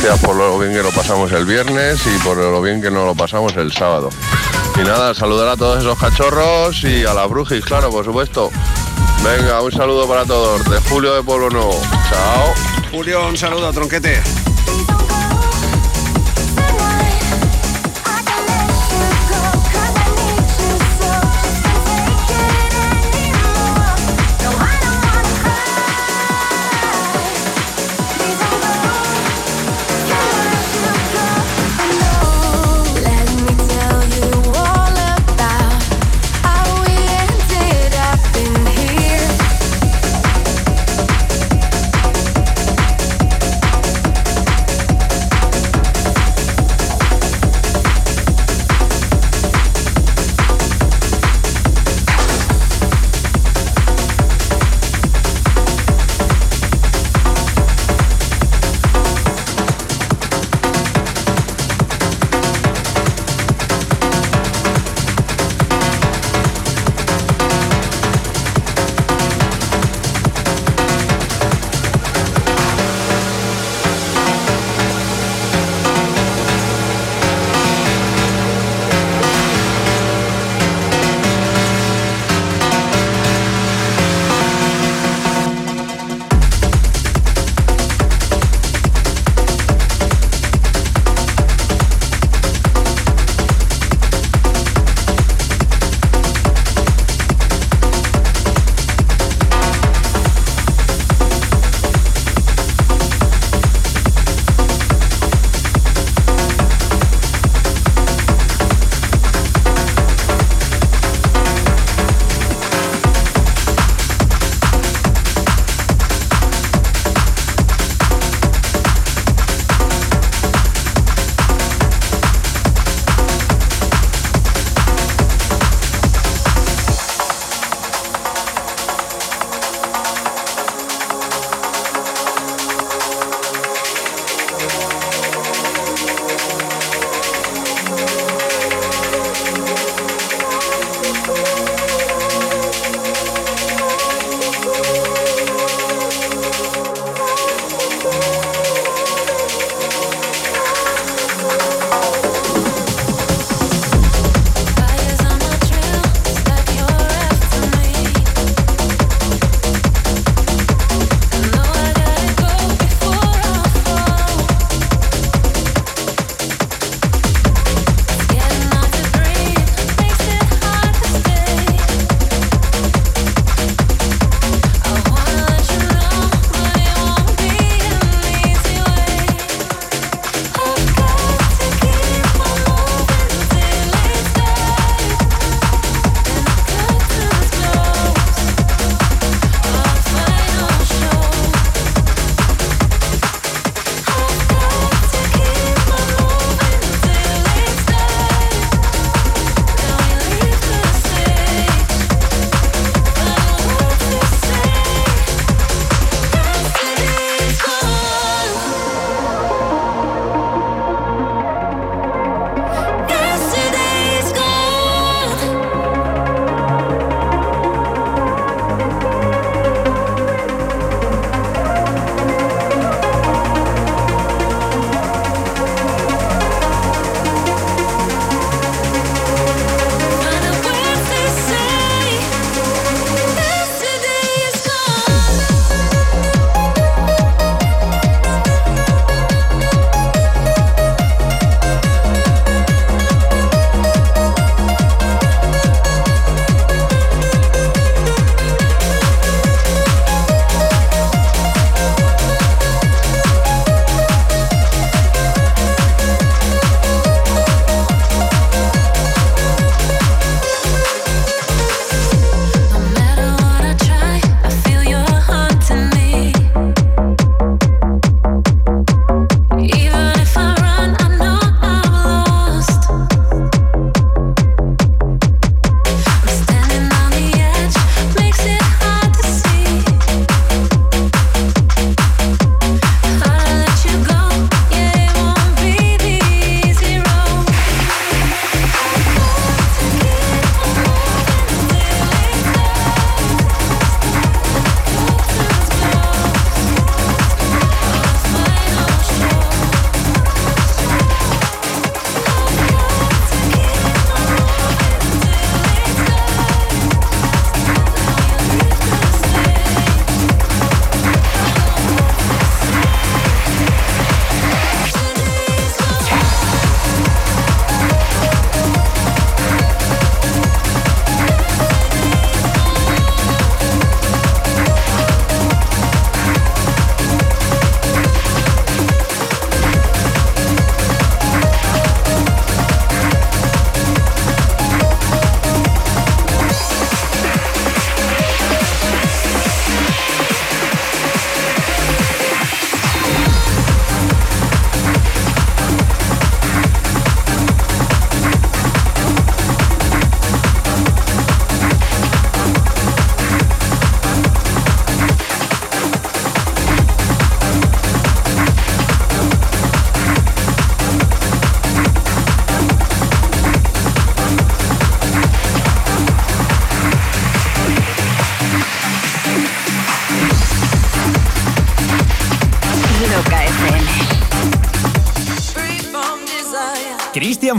Gracias por lo bien que lo pasamos el viernes y por lo bien que nos lo pasamos el sábado. Y nada, saludar a todos esos cachorros y a las brujis, claro, por supuesto. Venga, un saludo para todos. De Julio de Pueblo Nuevo. Chao. Julio, un saludo, tronquete.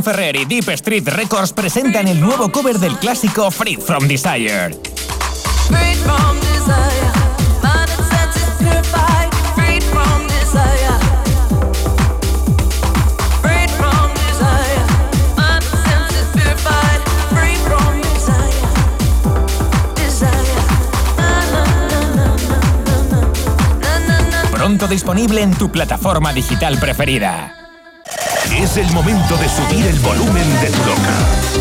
Ferrer y Deep Street Records presentan el nuevo cover del clásico Free From Desire. Pronto disponible en tu plataforma digital preferida. Es el momento de subir el volumen de tu loca.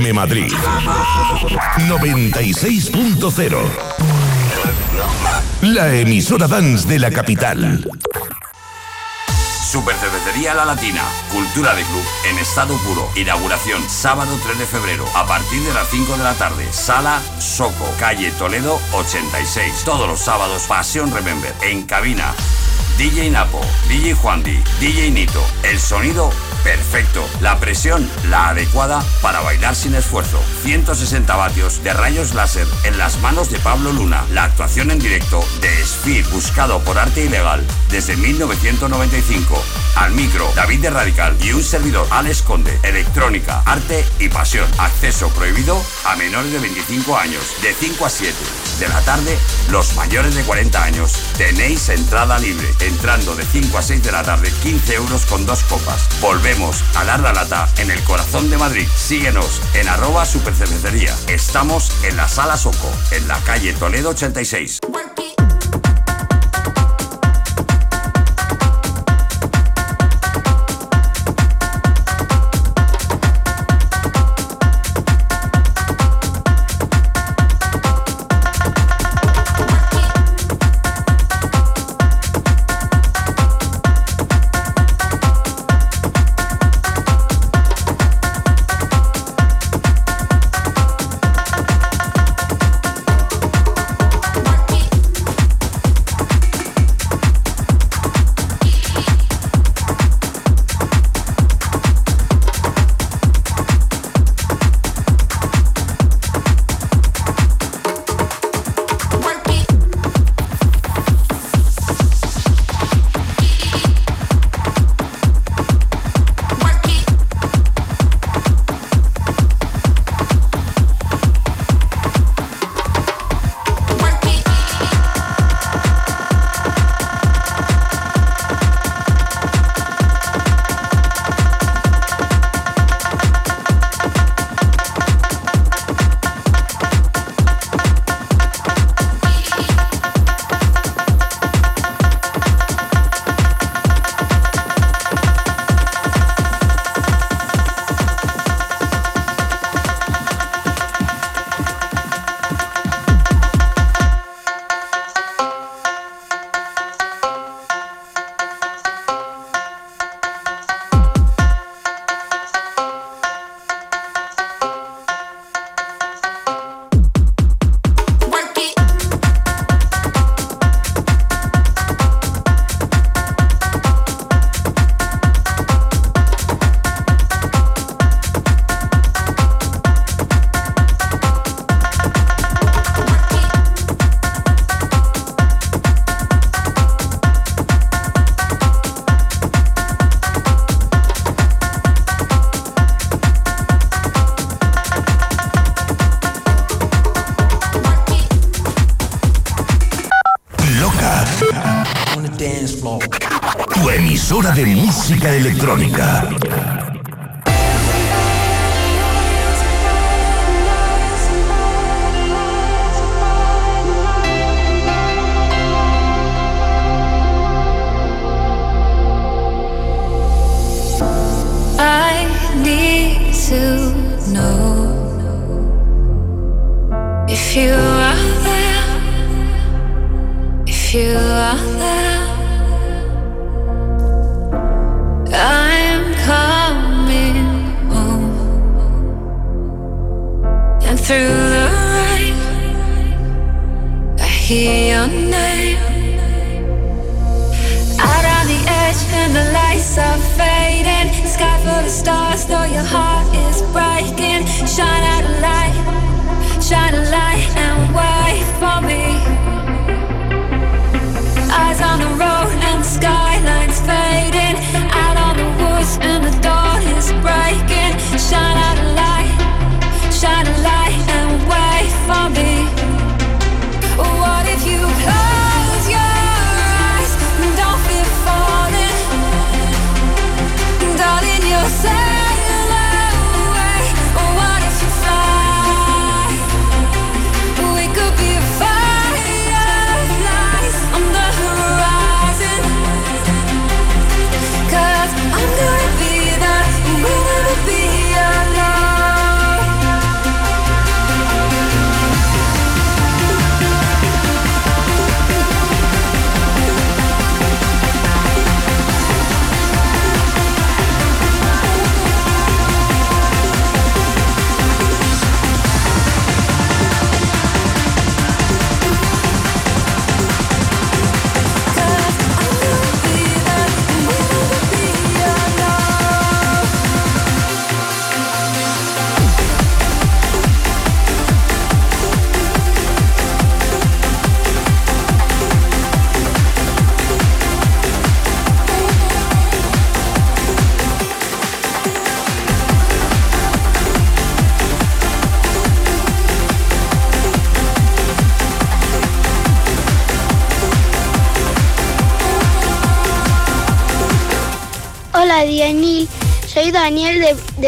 Madrid 96.0 La emisora dance de la capital. Supercervecería La Latina, cultura de club en estado puro. Inauguración sábado 3 de febrero a partir de las 5 de la tarde. Sala Soco, calle Toledo 86. Todos los sábados Pasión Remember en cabina. DJ Napo, DJ Juandi, DJ Nito. El sonido perfecto. La presión la adecuada para bailar sin esfuerzo. 160 vatios de rayos láser en las manos de Pablo Luna. La actuación en directo de Speed, buscado por arte ilegal desde 1995. Al micro, David de Radical y un servidor, Alex Conde. Electrónica, arte y pasión. Acceso prohibido a menores de 25 años, de 5 a 7 de la tarde, los mayores de 40 años. Tenéis entrada libre, entrando de 5 a 6 de la tarde, 15 euros con dos copas. Volvemos a dar la lata en el corazón de Madrid. Síguenos en arroba supercervecería. Estamos en la sala Soco, en la calle Toledo 86. Música electrónica.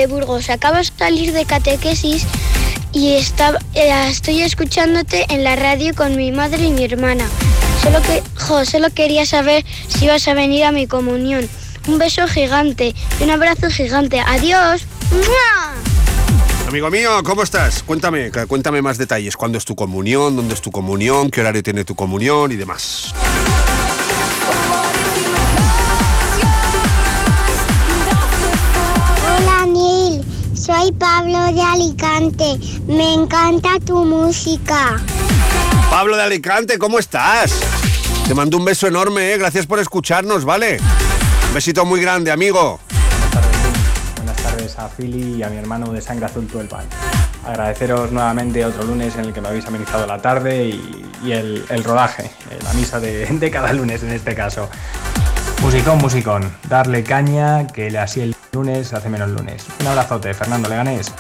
Burgos. Acabo de salir de catequesis y está- eh, estoy escuchándote en la radio con mi madre y mi hermana. Solo, que, jo, solo quería saber si ibas a venir a mi comunión. Un beso gigante y un abrazo gigante. Adiós. Amigo mío, ¿cómo estás? Cuéntame, cu- cuéntame más detalles. ¿Cuándo es tu comunión? ¿Dónde es tu comunión? ¿Qué horario tiene tu comunión? Y demás. Soy Pablo de Alicante. Me encanta tu música. Pablo de Alicante, ¿cómo estás? Te mando un beso enorme, ¿eh? Gracias por escucharnos, ¿vale? Un besito muy grande, amigo. Buenas tardes a Philly y a mi hermano de Sangre Azul Tuelpan. Agradeceros nuevamente otro lunes en el que me habéis amenizado la tarde y, y el, el rodaje, eh, la misa de, de cada lunes en este caso. Musicón, musicón, darle caña, que así el lunes hace menos lunes. Un abrazote, Fernando Leganés.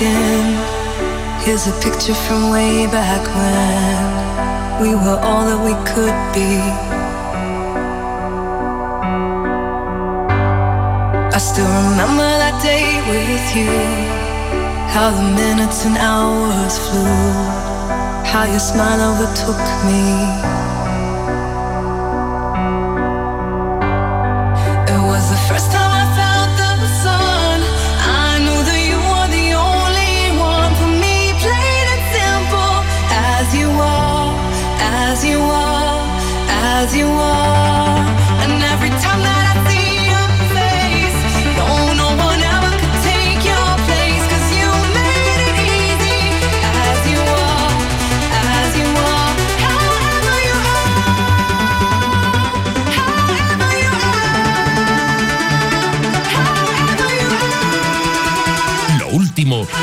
In. Here's a picture from way back when we were all that we could be. I still remember that day with you. How the minutes and hours flew. How your smile overtook me. It was the first time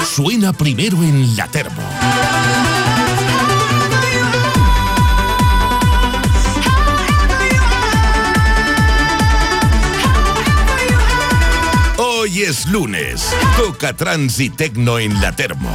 suena primero en la termo. Hoy es lunes. Toca trans y tecno en la termo.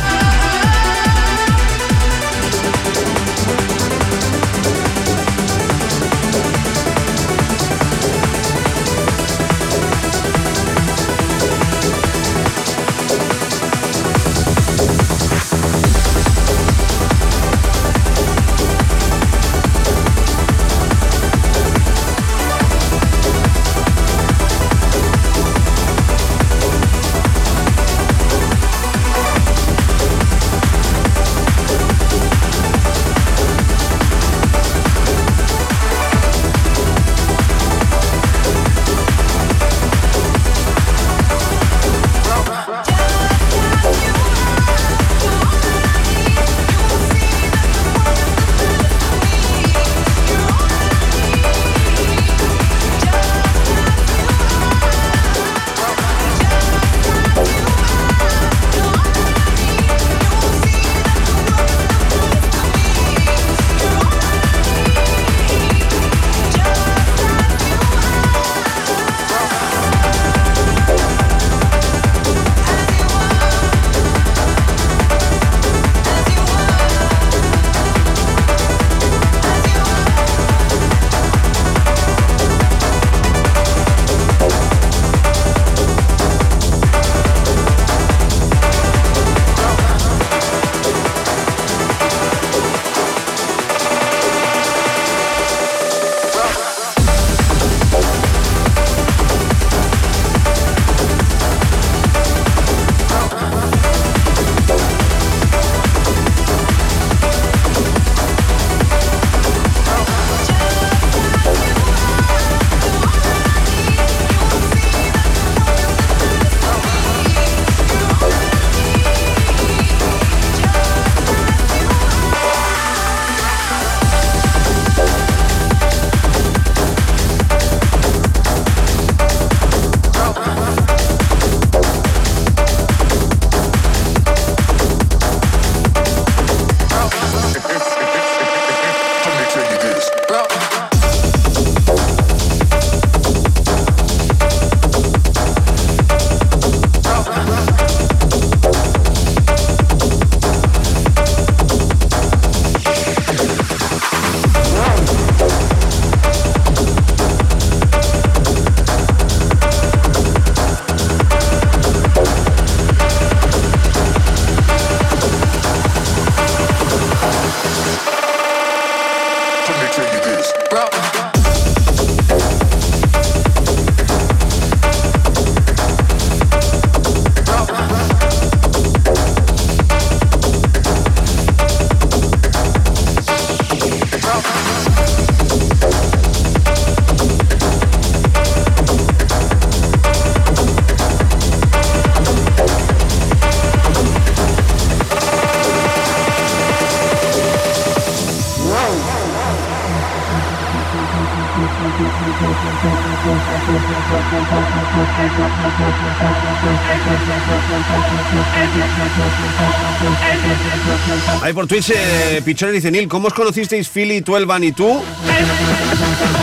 Por Twitch, eh, Pichón dice, Neil, ¿cómo os conocisteis Philly, Tuelvan y tú?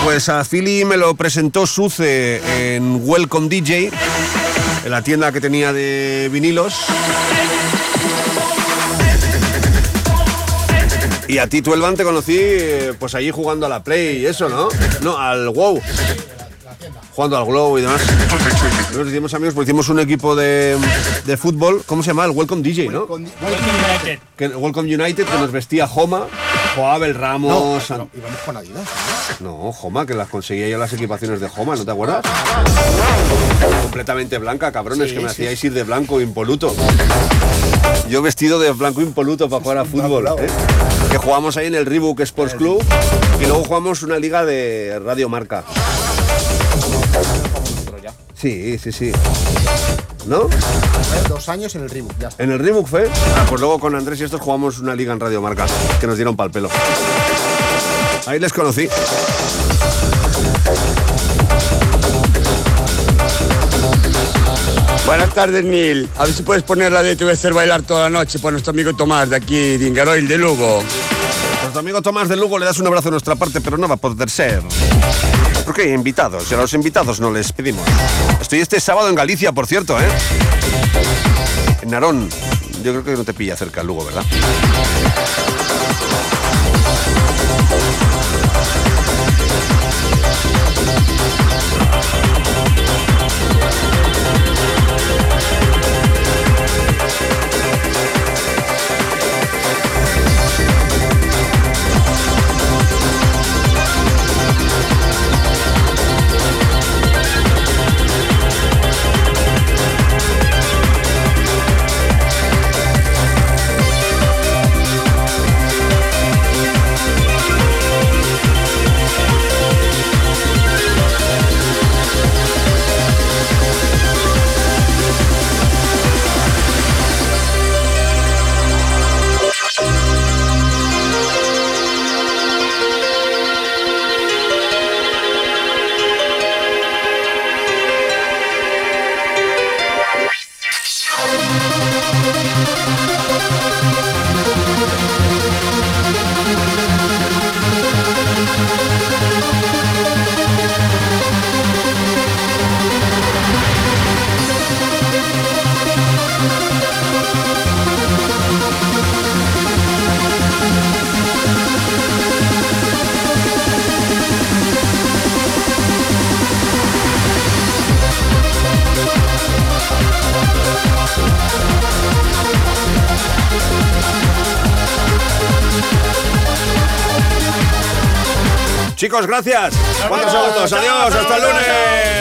Pues a Philly me lo presentó Suce en Welcome DJ, en la tienda que tenía de vinilos. Y a ti, Tuelvan, te conocí eh, pues allí jugando a la Play y eso, ¿no? No, al WoW. Jugando al Glow y demás. Nos hicimos amigos porque hicimos un equipo de, de fútbol, ¿cómo se llama? El Welcome DJ, ¿no? Que, Welcome United, que nos vestía Homa, jugaba el Ramos. No, íbamos con Adidas. No, Homa, que las conseguía yo las equipaciones de Homa, ¿no te acuerdas? Completamente blanca, cabrones, Sí, que me sí, hacíais ir de blanco impoluto. Yo vestido de blanco impoluto para jugar a fútbol. ¿eh? Que jugamos ahí en el Reebok Sports Club y luego jugamos una liga de Radio Marca. Sí, sí, sí. ¿No? Dos años en el Reebok, ya está. En el Reebok fue. Ah, pues luego con Andrés y estos jugamos una liga en Radio Marca que nos dieron pal pelo. Ahí les conocí. Buenas tardes, Neil. A ver si puedes poner la de Te voy a hacer bailar toda la noche por nuestro amigo Tomás de aquí, de Ingaroil, de Lugo. Nuestro amigo Tomás de Lugo le das un abrazo de nuestra parte, pero no va a poder ser. Porque hay invitados, y a los invitados no les pedimos. Estoy este sábado en Galicia, por cierto, ¿eh? En Narón. Yo creo que no te pilla cerca Lugo, ¿verdad? Chicos, gracias. Cuatro segundos. Adiós. Hasta el lunes.